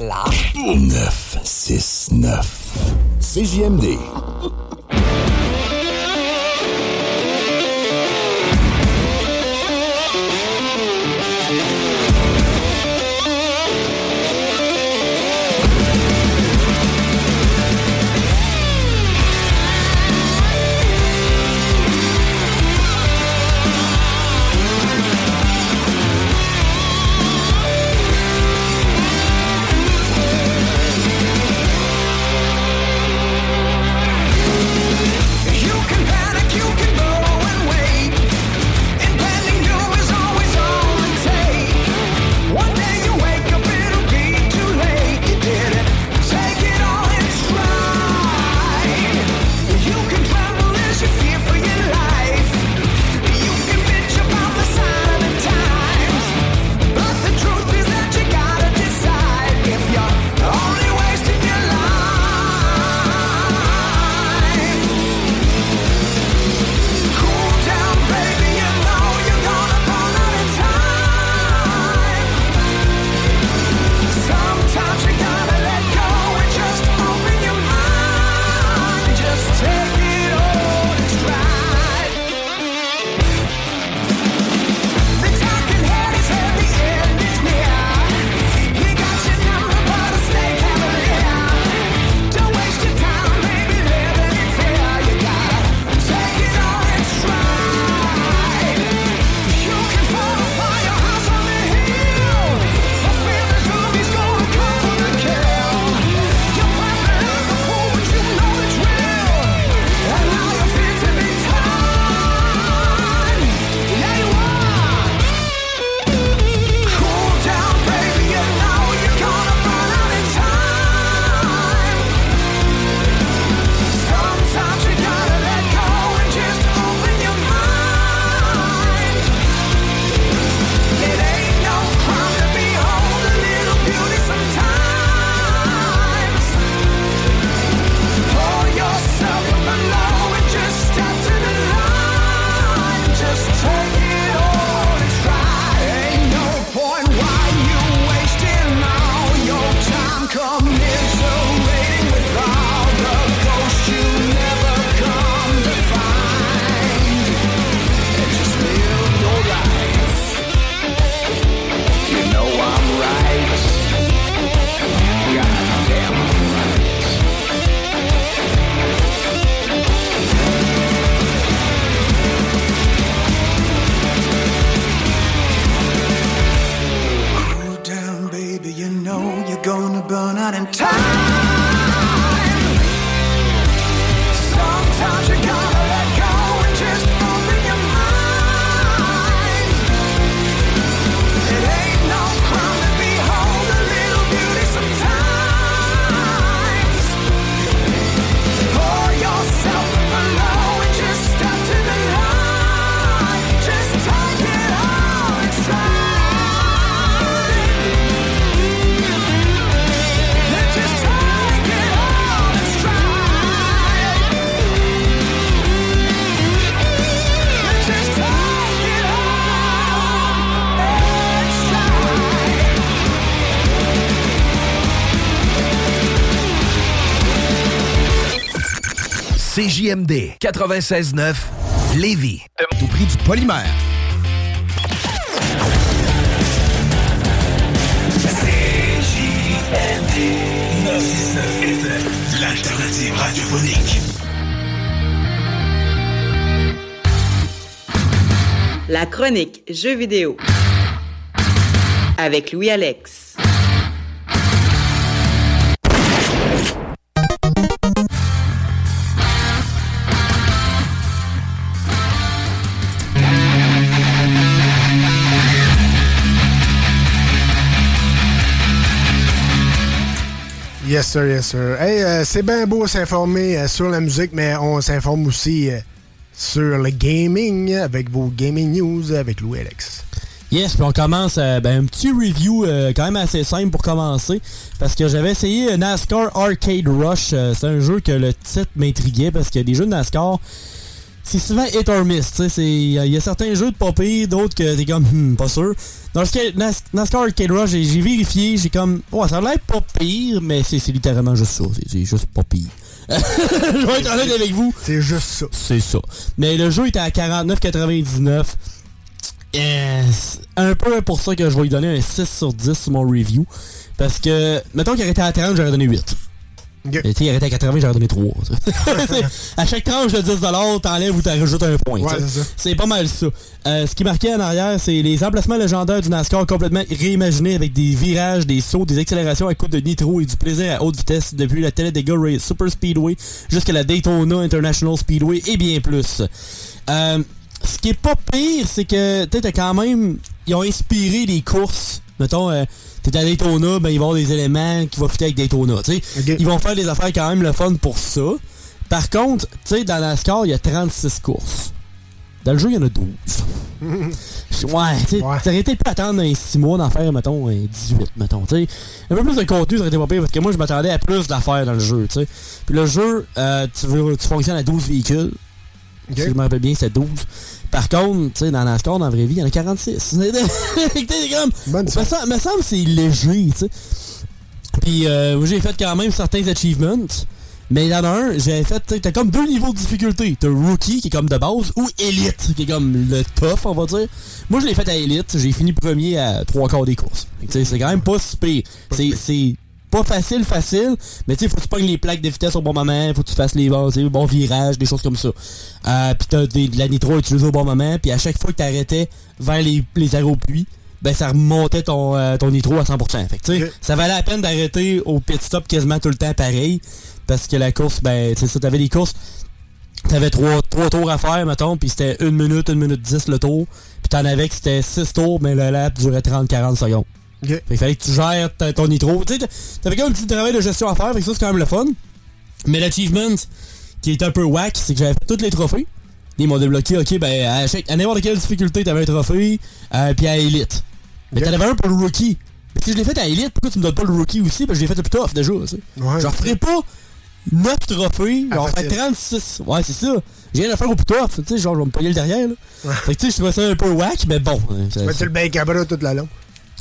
là 969. CJMD. CJMD 96.9 Lévis. Au prix du polymère. L'alternative radiophonique. La chronique Jeux vidéo avec Louis Yes, sir, yes, sir. Hey, euh, c'est bien beau s'informer euh, sur la musique, mais on s'informe aussi euh, sur le gaming avec vos gaming news avec Louis Alex. Yes, puis on commence ben, un petit review quand même assez simple pour commencer. Parce que j'avais essayé NASCAR Arcade Rush. C'est un jeu que le titre m'intriguait parce a des jeux de NASCAR. C'est souvent hit or miss. tu sais, c'est- Il y, a- certains jeux de pas d'autres que t'es comme, hmm, pas sûr. Dans le cas Nas- NASCAR Arcade Rush, j'ai vérifié, j'ai comme, ouais, ça a l'air pas pire, mais c'est littéralement juste ça. C'est- juste pas pire. Je vais être honnête avec vous. C'est juste ça. C'est ça. Mais le jeu était à 49,99. Euh, c'est un peu pour ça que je vais lui donner un 6 sur 10 sur mon review. Parce que, mettons qu'il arrêtait à 30, j'aurais donné 8. Et tu arrêtait à 80, j'aurais donné 3. C'est- à chaque tranche de 10 t'enlèves ou t'en rajoutes un point. Ouais, c'est pas mal ça. Euh, ce qui marquait en arrière, c'est les emplacements légendaires du NASCAR complètement réimaginés avec des virages, des sauts, des accélérations à coup de nitro et du plaisir à haute vitesse depuis la Talladega Race Super Speedway jusqu'à la Daytona International Speedway et bien plus. Euh, ce qui est pas pire, c'est que t'as quand même. Ils ont inspiré des courses. Mettons, euh, t'es à Daytona, ben ils vont avoir des éléments qui vont fitter avec Daytona. tu sais. Ils vont faire des affaires quand même le fun pour ça. Par contre, tu sais, dans la score, il y a 36 courses. Dans le jeu, il y en a 12. Ouais, tu sais, t'aurais été pu attendre un 6 mois d'en faire, mettons, un 18, mettons, tu sais. Un peu plus de contenu, ça aurait été pas pire, parce que moi, je m'attendais à plus d'affaires dans le jeu, tu sais. Puis le jeu, euh, tu, veux, tu fonctionnes à 12 véhicules. Si je me rappelle bien, c'est 12. Par contre, tu sais, dans la score, dans la vraie vie, il y en a 46. T'sais, comme, me, sem- me semble c'est léger, tu sais. Puis euh, j'ai fait quand même certains achievements. Mais il y en a un, j'ai fait, t'as comme deux niveaux de difficulté. T'as Rookie qui est comme de base ou Elite qui est comme le tough, on va dire. Moi, je l'ai fait à Elite. J'ai fini premier à trois quarts des courses. C'est quand même pas si pire. C'est pas facile, facile, mais tu sais, faut que tu pognes les plaques de vitesse au bon moment, faut que tu fasses les bons, bons virages, des choses comme ça. Euh, puis t'as de la nitro utilisée au bon moment, puis à chaque fois que t'arrêtais vers les, les aéropuits, ben ça remontait ton, euh, ton nitro à 100%. Fait que tu sais, ça valait la peine d'arrêter au pit stop quasiment tout le temps pareil, parce que la course, ben, tu sais, ça, t'avais des courses, t'avais trois, trois tours à faire, mettons, puis c'était une minute, une minute dix le tour, puis t'en avais que c'était six tours, mais le lap durait 30-40 secondes. Fait qu'il fallait que tu gères ta- ton nitro. Tu t'avais quand même un petit travail de gestion à faire, fait que ça, c'est quand même le fun. Mais l'achievement qui est un peu whack, c'est que j'avais fait tous les trophées. Ils m'ont débloqué, ok, ben, à, chaque, à n'importe quelle difficulté, t'avais un trophée, euh, puis à Elite. Mais t'en avais un pour le rookie. Mais si je l'ai fait à Elite, pourquoi tu me donnes pas le rookie aussi? Parce que je l'ai fait le plus tough déjà, tu sais. Ouais. Je referai pas 9 trophées, j'en ferai facile. 36. Ouais, c'est ça. J'ai rien à faire au plus tough, tu sais, genre, je vais me payer le derrière, là. Fait que tu sais, je trouvais ça un peu whack, mais bon. hein, Tu vas le bec à bras tout le long.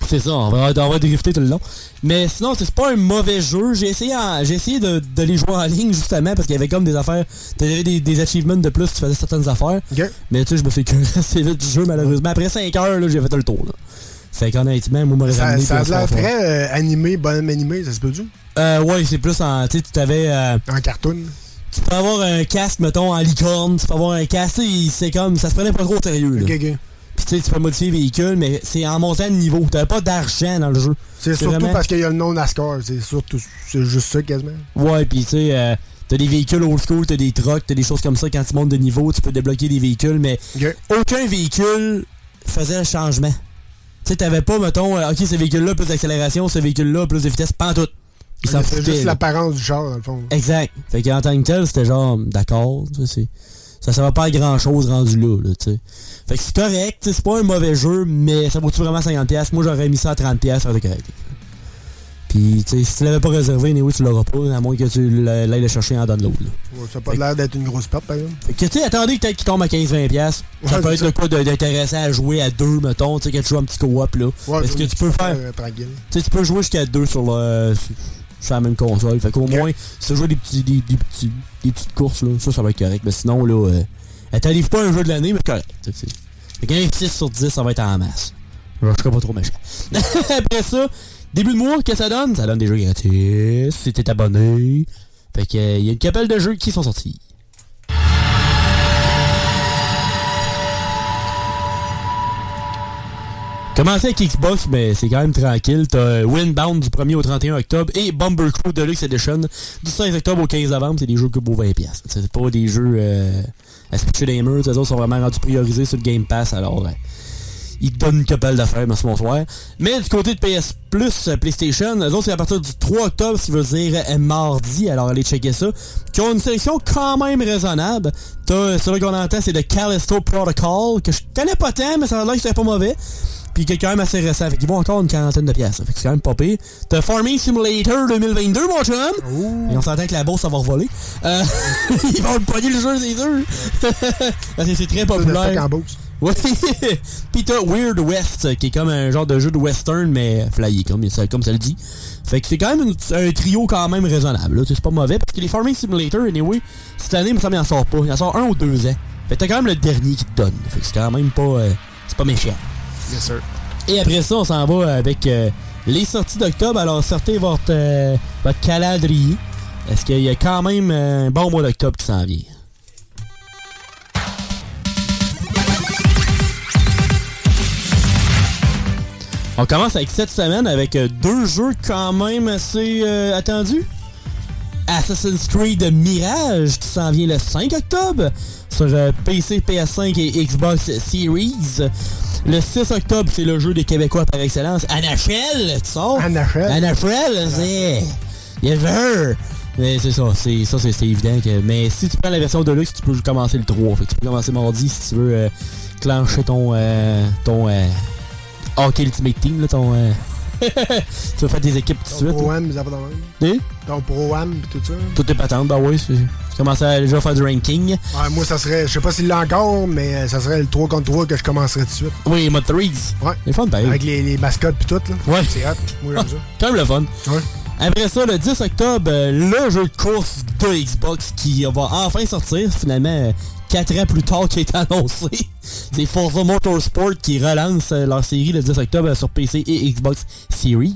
C'est ça, on va, on va drifter tout le long. Mais sinon, c'est pas un mauvais jeu. J'ai essayé, en- j'ai essayé de, de les jouer en ligne justement parce qu'il y avait comme des affaires. T'avais des, des achievements de plus, tu faisais certaines affaires. Mais tu sais, je me suis que assez vite du jeu malheureusement. Après 5 heures, là, j'ai fait le tour. Là. Fait qu'honnêtement, moi, m'aurait Ça, ramené ça a plus l'air très euh, animé, bonhomme animé, ça se peut-tu? Euh, ouais, c'est plus en. Tu sais, tu t'avais. euh, en cartoon. Tu peux avoir un casque, mettons, en licorne. Tu peux avoir un casque. C'est comme. Ça se prenait pas trop au sérieux. Là. Ok, ok. Puis tu sais, tu peux modifier le véhicule, mais c'est en montant de niveau. T'avais pas d'argent dans le jeu. C'est surtout vraiment- parce qu'il y a le nom NASCAR. C'est surtout c'est juste ça quasiment. Ouais, pis tu sais, euh, t'as des véhicules old school, t'as des trucks, t'as des choses comme ça. Quand tu montes de niveau, tu peux débloquer des véhicules, mais aucun véhicule faisait le changement. Tu sais, t'avais pas, mettons, euh, ok, ce véhicule-là, plus d'accélération, ce véhicule-là, plus de vitesse, pas en tout. C'est juste l'apparence du char, dans le fond. Exact. Fait qu'en tant que tel, c'était genre, d'accord, tu sais, c'est- ça ça va pas à grand chose rendu là, là tu sais. Fait que c'est correct, c'est pas un mauvais jeu, mais ça vaut-tu vraiment 50$? Moi, j'aurais mis ça à 30$, ça aurait été correct. Puis, tu sais, si tu l'avais pas réservé, oui, tu l'auras pas, à moins que tu l'ailles le chercher en download, là. Ouais, ça a pas l'air d'être une grosse perte, par exemple. Fait que, tu sais, attendez peut-être qu'il tombe à 15-20$. Ça Ouais, peut être quoi de- d'intéressant à jouer à deux, mettons, tu sais, que tu joues un petit co-op, là. Ouais, Est-ce que tu peux faire. euh. Tu sais, tu peux jouer jusqu'à deux sur le. Sur la même console. Fait qu'au moins, si tu joues des, petits, des, des petits, des petites courses, là, ça, ça va être correct. Mais sinon, là, euh, elle t'arrive pas un jeu de l'année, mais correct. Fait qu'un 6 sur 10, ça va être en masse. Je serai pas trop méchant. Après ça, début de mois, qu'est-ce que ça donne? Ça donne des jeux gratis, si t'es abonné. Fait que, euh, y a une couple de jeux qui sont sortis. Commencé avec Xbox, mais c'est quand même tranquille. T'as euh, Windbound du 1er au 31 octobre et Bomber Crew Deluxe Edition du 16 octobre au 15 novembre. C'est des jeux que pour 20$. piastres. C'est pas des jeux euh, à se. Les autres sont vraiment rendus priorisés sur le Game Pass. Alors, euh, ils donnent une couple d'affaires ce bonsoir. Mais du côté de PS Plus, euh, PlayStation, eux autres, c'est à partir du 3 octobre, ce qui veut dire euh, mardi. Alors, allez checker ça. Qui ont une sélection quand même raisonnable. T'as, celui qu'on entend, c'est le Callisto Protocol, que je connais pas tant, mais ça a l'air que c'est pas mauvais. Puis qui est quand même assez récent. Fait qu'ils vont encore une quarantaine de pièces. Fait que c'est quand même pas pire. T'as Farming Simulator 2022, mon chum! Et on s'entend que la bourse, ça va revoler. Euh, ils vont le pogner le jeu, c'est sûr! Parce que c'est très populaire. en bourse. Oui. Puis t'as Weird West, qui est comme un genre de jeu de western, mais flyé, comme ça, comme ça le dit. Fait que c'est quand même une- un trio quand même raisonnable. C'est pas mauvais, parce que les Farming Simulator, anyway, cette année, mais ça m'en sort pas. Il en sort un ou deux ans. Fait que t'as quand même le dernier qui te donne. Fait que c'est quand même pas... euh, c'est pas méchant. Et après ça, on s'en va avec euh, les sorties d'octobre. Alors, sortez votre, euh, votre calendrier. Est-ce qu'il y a quand même un bon mois d'octobre qui s'en vient? On commence avec cette semaine avec euh, deux jeux quand même assez euh, attendus. Assassin's Creed Mirage qui s'en vient le 5 octobre sur euh, PC, PS5 et Xbox Series. Le 6 octobre, c'est le jeu des Québécois par excellence. NHL, tu sors? NHL. NHL, c'est... Yes, sir. Mais c'est ça, c'est ça c'est évident que. Mais si tu prends la version Deluxe, tu peux commencer le 3. Fait que tu peux commencer mardi si tu veux euh, clencher ton euh, ton euh, Hockey Ultimate Team, là, ton. tu vas faire des équipes tout de suite? Pro-Am, ça va dans même. Ton Pro-Am tout ça. Tout est patente, bah oui. Tu commences à déjà faire du ranking. Ouais, moi, ça serait, je sais pas s'il l'a encore, mais euh, ça serait le 3 contre 3 que je commencerais tout de suite. Oui, Mode 3. Ouais. C'est fun, pareil. Avec les, les mascottes pis tout, là. Ouais. C'est hot. Moi, j'aime ça. Quand même le fun. Ouais. Après ça, le 10 octobre, euh, le jeu de course de Xbox qui va enfin sortir, finalement, 4 ans plus tard qu'il est annoncé. C'est Forza Motorsport qui relance euh, leur série le 10 octobre euh, sur PC et Xbox Series.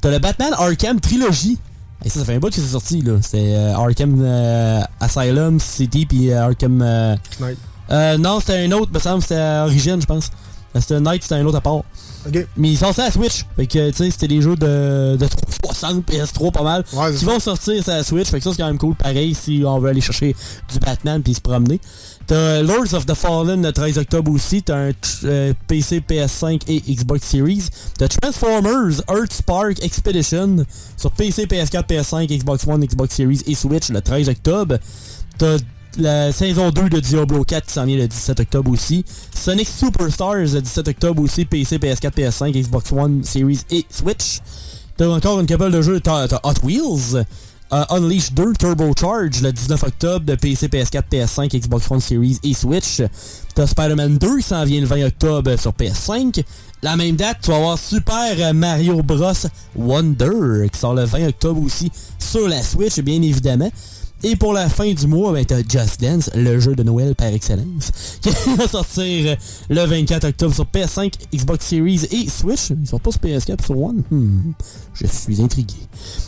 T'as le Batman Arkham Trilogy. Et ça, ça fait un bout que c'est sorti, là. C'est euh, Arkham euh, Asylum, City, puis euh, Arkham... euh, Knight. euh, non, c'était un autre, me semble, c'était Origin, je pense. C'était Night, c'était un autre à part. Mais ils sont sortis à la Switch. Fait que, tu sais, c'était des jeux de, de 360 PS3 pas mal. Ouais, qui ça. vont sortir sur la Switch. Fait que ça, c'est quand même cool. Pareil, si on veut aller chercher du Batman puis se promener. T'as Lords of the Fallen le 13 octobre aussi. T'as un euh, PC, PS5 et Xbox Series. T'as Transformers Earth Spark Expedition sur PC, PS4, PS5, Xbox One, Xbox Series et Switch le 13 octobre. T'as la saison 2 de Diablo 4 qui s'en vient le 17 octobre aussi. Sonic Superstars le 17 octobre aussi. PC, PS4, PS5, Xbox One, Series et Switch. T'as encore une couple de jeux. T'as Hot Wheels. euh, Unleash 2 Turbocharge le 19 octobre de PC, PS4, PS5, Xbox One Series et Switch. T'as Spider-Man 2 qui s'en vient le 20 octobre sur PS5. La même date, tu vas avoir Super Mario Bros. Wonder qui sort le 20 octobre aussi sur la Switch, bien évidemment. Et pour la fin du mois, ben, t'as Just Dance, le jeu de Noël par excellence, qui va sortir euh, le 24 octobre sur PS5, Xbox Series et Switch. Ils sont pas sur PS4 sur One? Hmm, je suis intrigué.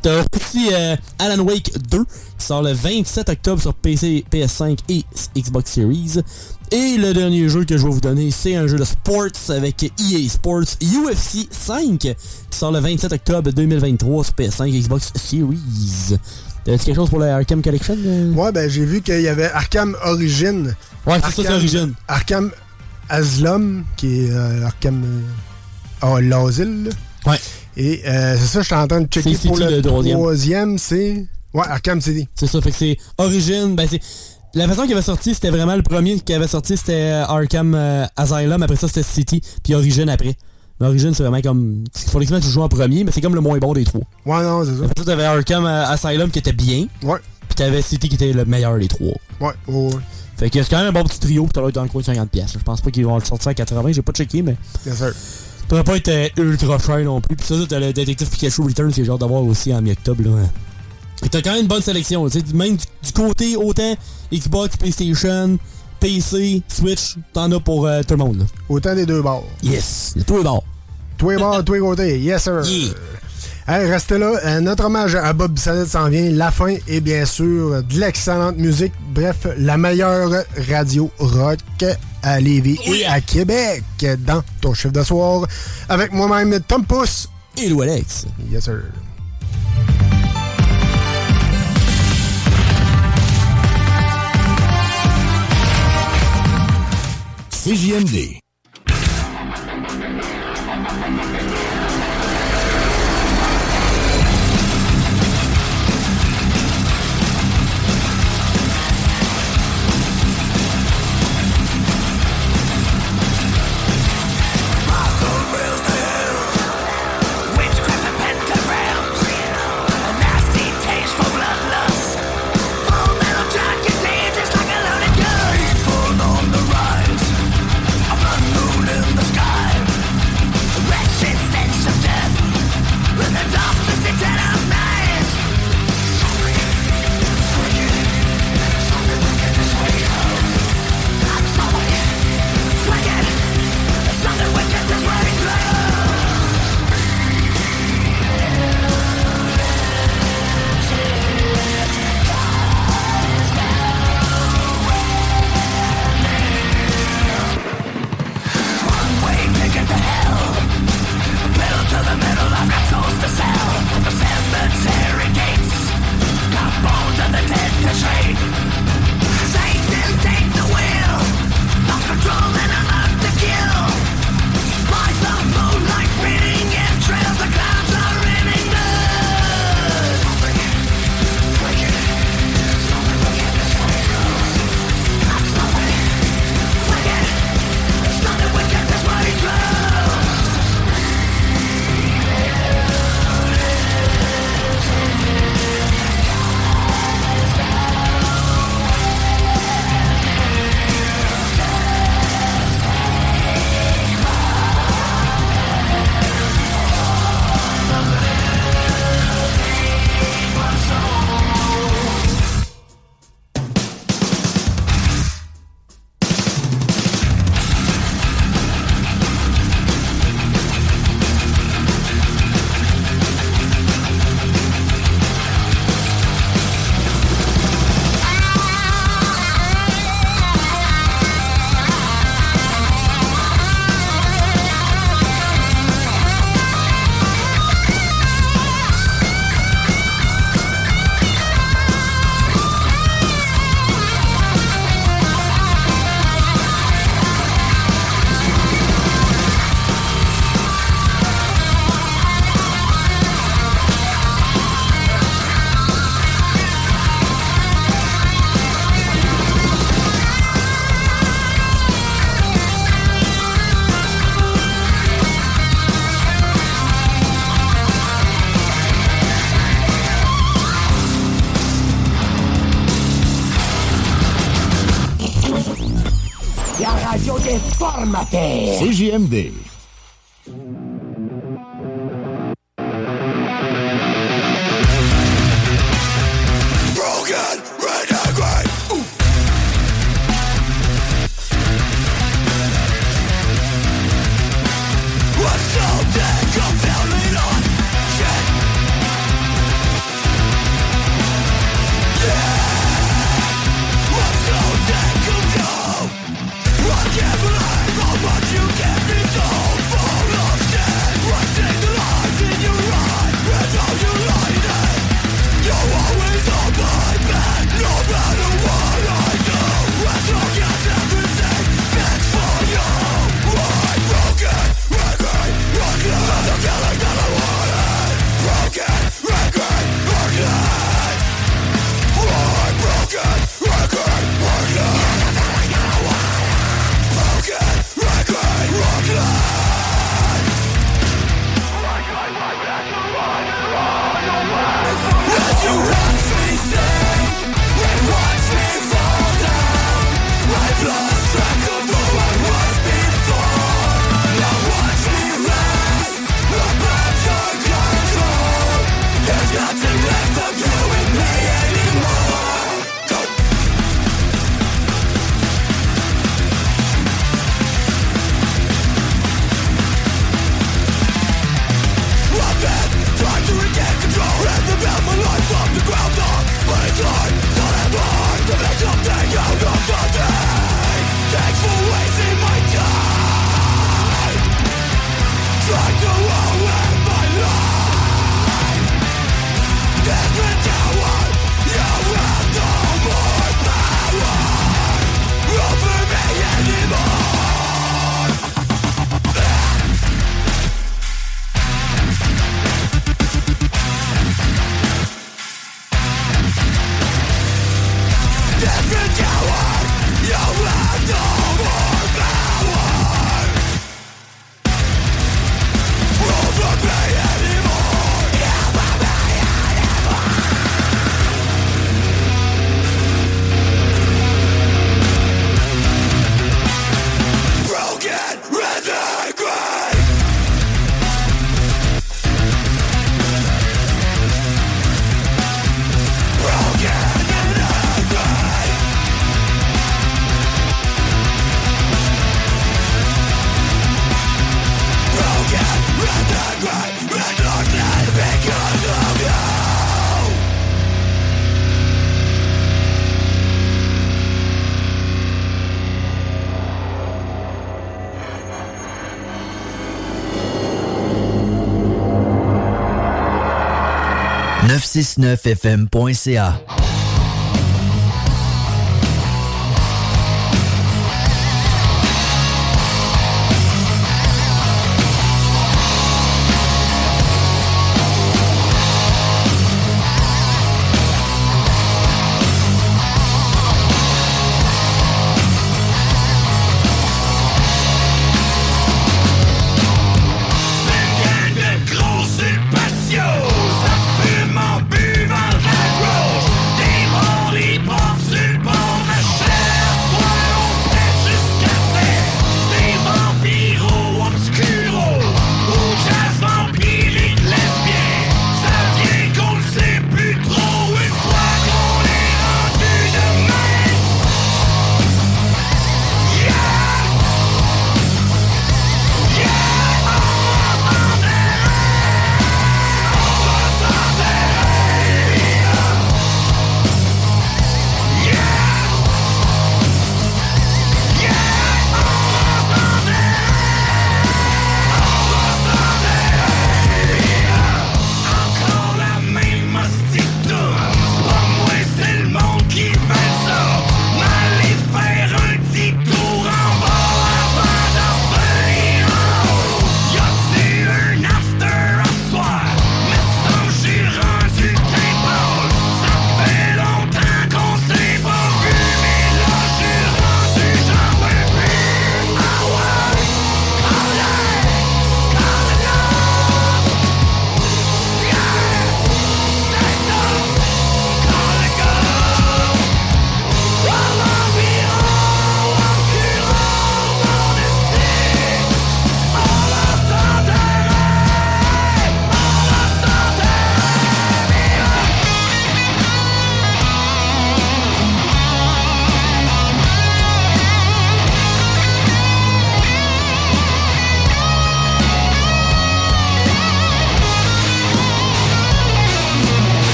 T'as aussi euh, Alan Wake 2 qui sort le 27 octobre sur PC, PS5 et Xbox Series. Et le dernier jeu que je vais vous donner, c'est un jeu de sports avec EA Sports UFC 5 qui sort le 27 octobre 2023 sur PS5 Xbox Series. T'as-tu quelque chose pour la Arkham Collection? euh? Ouais, ben j'ai vu qu'il y avait Arkham Origin. Ouais, c'est ça, c'est Origin. Arkham Asylum, qui est euh, Arkham euh, ah, l'asile. là. Ouais. Et euh, c'est ça, je suis en train de checker pour le, le troisième. troisième. C'est. Ouais, Arkham City. C'est ça, fait que c'est Origin, ben c'est... La façon qu'il avait sorti, c'était vraiment le premier qui avait sorti, c'était euh, Arkham euh, Asylum, après ça c'était City, puis Origin après. Mais Origin, c'est vraiment comme... Fallait que tu joues en premier, mais c'est comme le moins bon des trois. Ouais, non, c'est ça. Après ça, t'avais Arkham euh, Asylum qui était bien, Ouais. puis t'avais City qui était le meilleur des trois. Ouais, ouais, ouais. Fait que c'est quand même un bon petit trio, puis t'as l'air dans le coin de 50$. piastres. Je pense pas qu'ils vont le sortir à 80, j'ai pas checké, mais... Bien sûr. pourrait pas être euh, ultra cher non plus. Puis ça, ça, t'as le Détective Pikachu Return, c'est genre d'avoir aussi en mi-octobre. là. Et T'as quand même une bonne sélection. tu sais, Même du, du côté autant Xbox, PlayStation, PC, Switch, t'en as pour euh, tout le monde. là. Autant des deux bords. Yes, de tous les bords. Tous les bords, tous les côtés. Yes, sir. Hey, restez là. Euh, notre hommage à Bob Bissonnette s'en vient. La fin et bien sûr de l'excellente musique. Bref, la meilleure radio rock à Lévis et à Québec dans ton chiffre de soir avec moi-même Tom Pousse et Lou Alex. Yes, sir. CJMD. Formateurs. CJMD. 969fm.ca.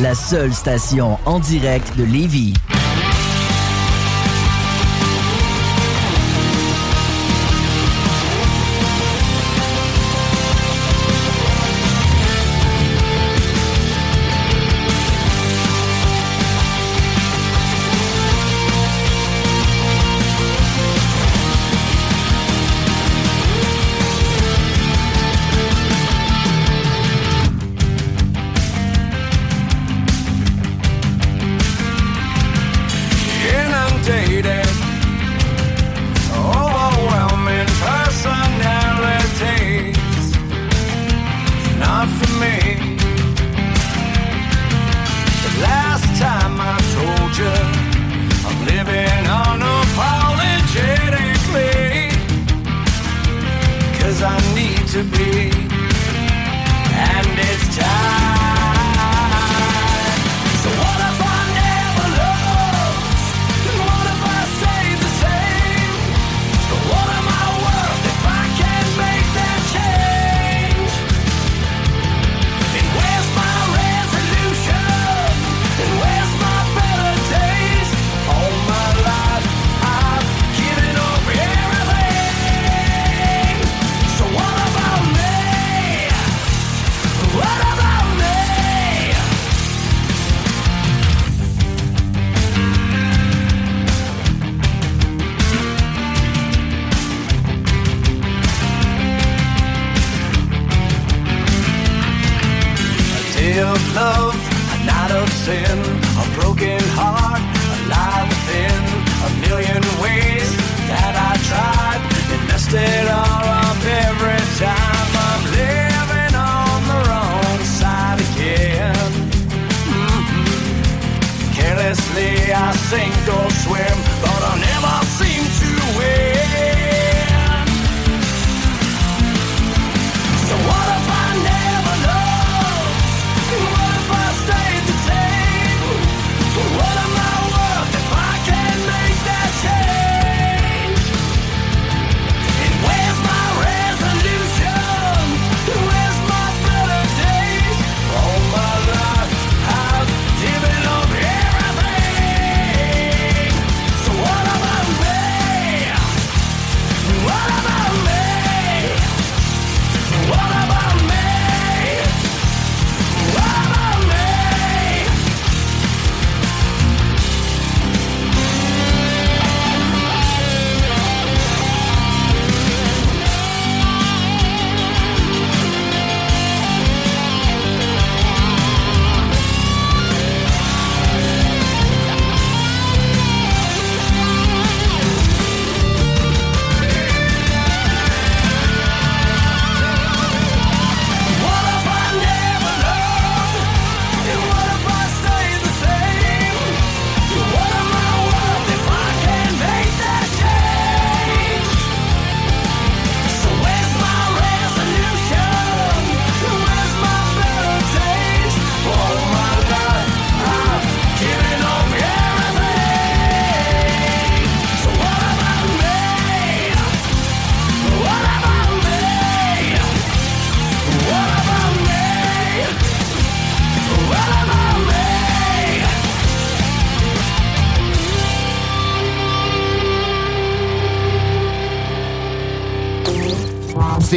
La seule station en direct de Lévis.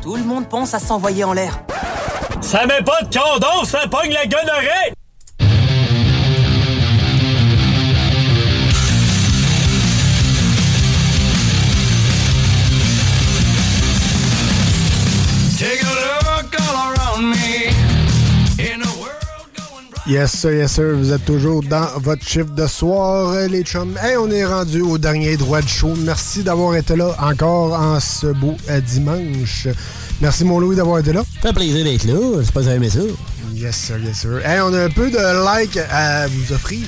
Tout le monde pense à s'envoyer en l'air. Ça met pas de condom, ça pogne la gonorrhée! Yes, sir, yes, sir. Vous êtes toujours dans votre chiffre de soir, euh, les chums. Hey, on est rendu au dernier droit de show. Merci d'avoir été là encore en ce beau euh, dimanche. Merci, mon Louis, d'avoir été là. Ça fait plaisir d'être là. Je sais pas si vous avez aimé ça. Yes, sir, yes, sir. Hey, on a un peu de like à vous offrir.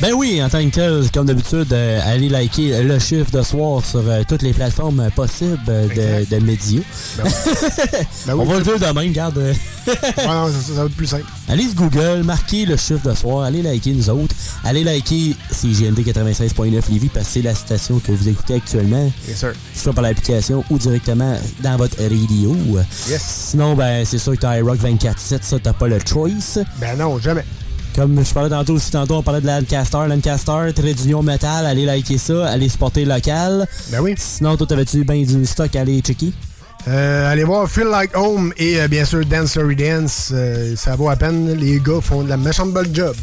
Ben oui, en tant que tel, comme d'habitude, euh, allez liker le chiffre de soir sur euh, toutes les plateformes euh, possibles de, de médias. Ben On va le dire de même, garde. Ouais, non, ça, va être plus simple. Allez sur Google, marquez le chiffre de soir, allez liker nous autres, allez liker CGMD 96.9 Lévis parce que c'est la station que vous écoutez actuellement. Yes, sir. Soit par l'application ou directement dans votre radio. Yes. Sinon, ben c'est sûr que t'as iRock 24.7, ça t'as pas le choice. Ben non, jamais. Comme je parlais tantôt aussi, tantôt on parlait de Lancaster. Lancaster, trait d'union métal, allez liker ça, allez supporter local. Ben oui. Sinon, toi, t'avais-tu bien du stock à aller checker? Euh, allez voir Feel Like Home et euh, bien sûr Dance Story Dance. Euh, ça vaut à peine. Les gars font de la méchante bonne job.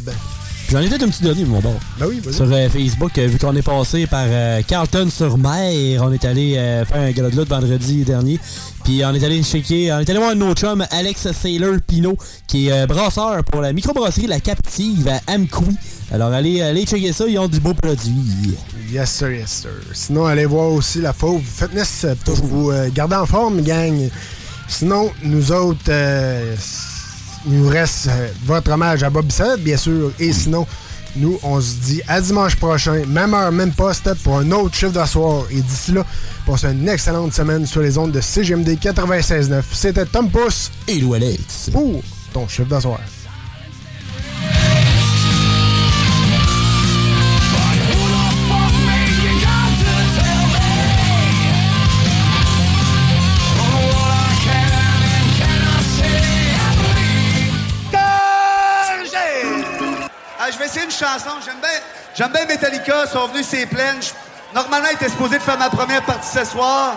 J'en ai peut-être un petit dernier, mon bord. Ben oui. Sur Facebook, vu qu'on est passé par euh, Carlton-sur-Mer, on est allé faire un gala de lutte vendredi dernier. Puis on est allé checker, on est allé voir un autre chum, Alex Sailor Pino, qui est brasseur pour la microbrasserie La Captive à Amqui. Alors allez, allez checker ça, ils ont du beau produit. Yes, sir, yes, sir. Sinon, allez voir aussi la Fauve Fitness euh, pour vous euh, garder en forme, gang. Sinon, nous autres, euh, il nous reste euh, votre hommage à Bob Bissett, bien sûr. Et sinon, nous, on se dit à dimanche prochain, même heure, même poste, pour un autre chiffre d'asseoir. Et d'ici là, passez une excellente semaine sur les ondes de CGMD 96.9. C'était Tom Pousse et Lou Alex pour ton chiffre d'asseoir. Chanson. J'aime bien, j'aime bien Metallica. Ils sont venus ces plaines. Je- Normalement, ils étaient de faire ma première partie ce soir.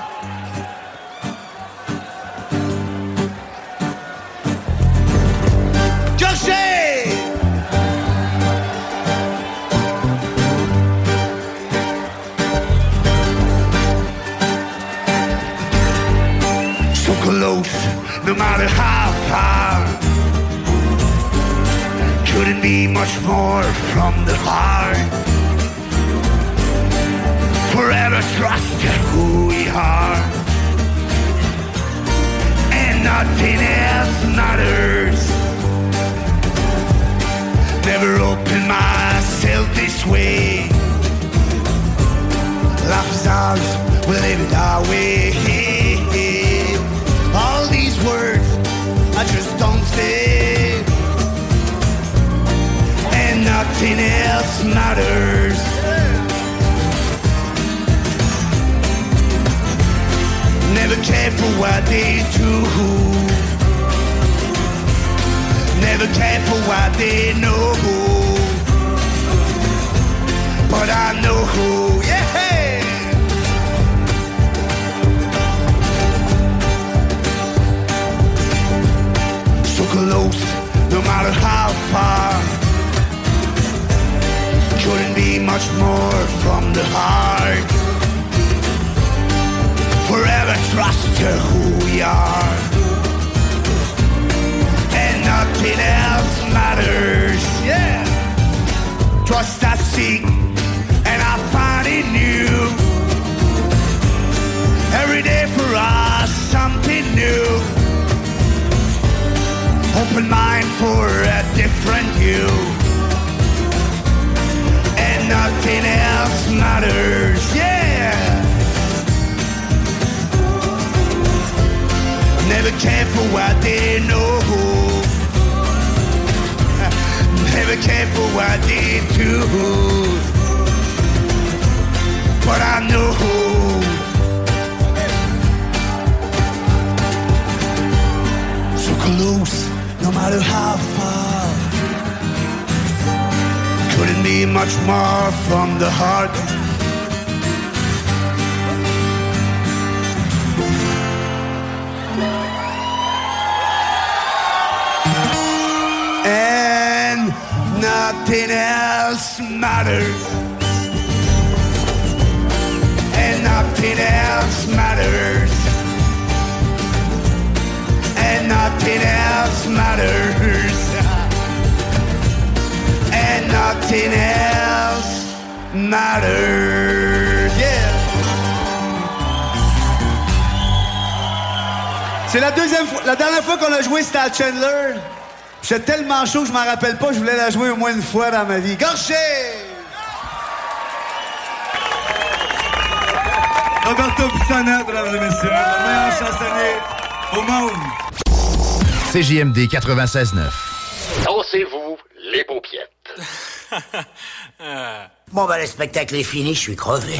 So close, no matter how far. Couldn't be much more from the heart. Forever trust who we are, and nothing else matters. Never open myself this way. Life is ours, we live it our way. All these words I just don't say, nothing else matters. Never care for what they do. Never care for what they know. But I know who, more from the heart. Forever trust to who we are. And nothing else matters. Yeah. Trust I seek, and I find in you. Every day for us, something new. Open mind for a different view. Nothing else matters. Yeah. Never care for what they know. Never care for what they do. But I know. So close, no matter how far. Couldn't be much more from the heart. And nothing else matters. And nothing else matters. And nothing else matters Nothing else matters. Yeah. C'est la deuxième fois, la dernière fois qu'on a joué, c'était à Chandler. J'étais tellement chaud que je m'en rappelle pas, je voulais la jouer au moins une fois dans ma vie. Gorché! Roberto Pissonnette, mesdames et messieurs, le meilleur chansonnier au monde. CJMD 96.9. Dansez-vous les paupiètes. Bon, bah, le spectacle est fini, je suis crevé.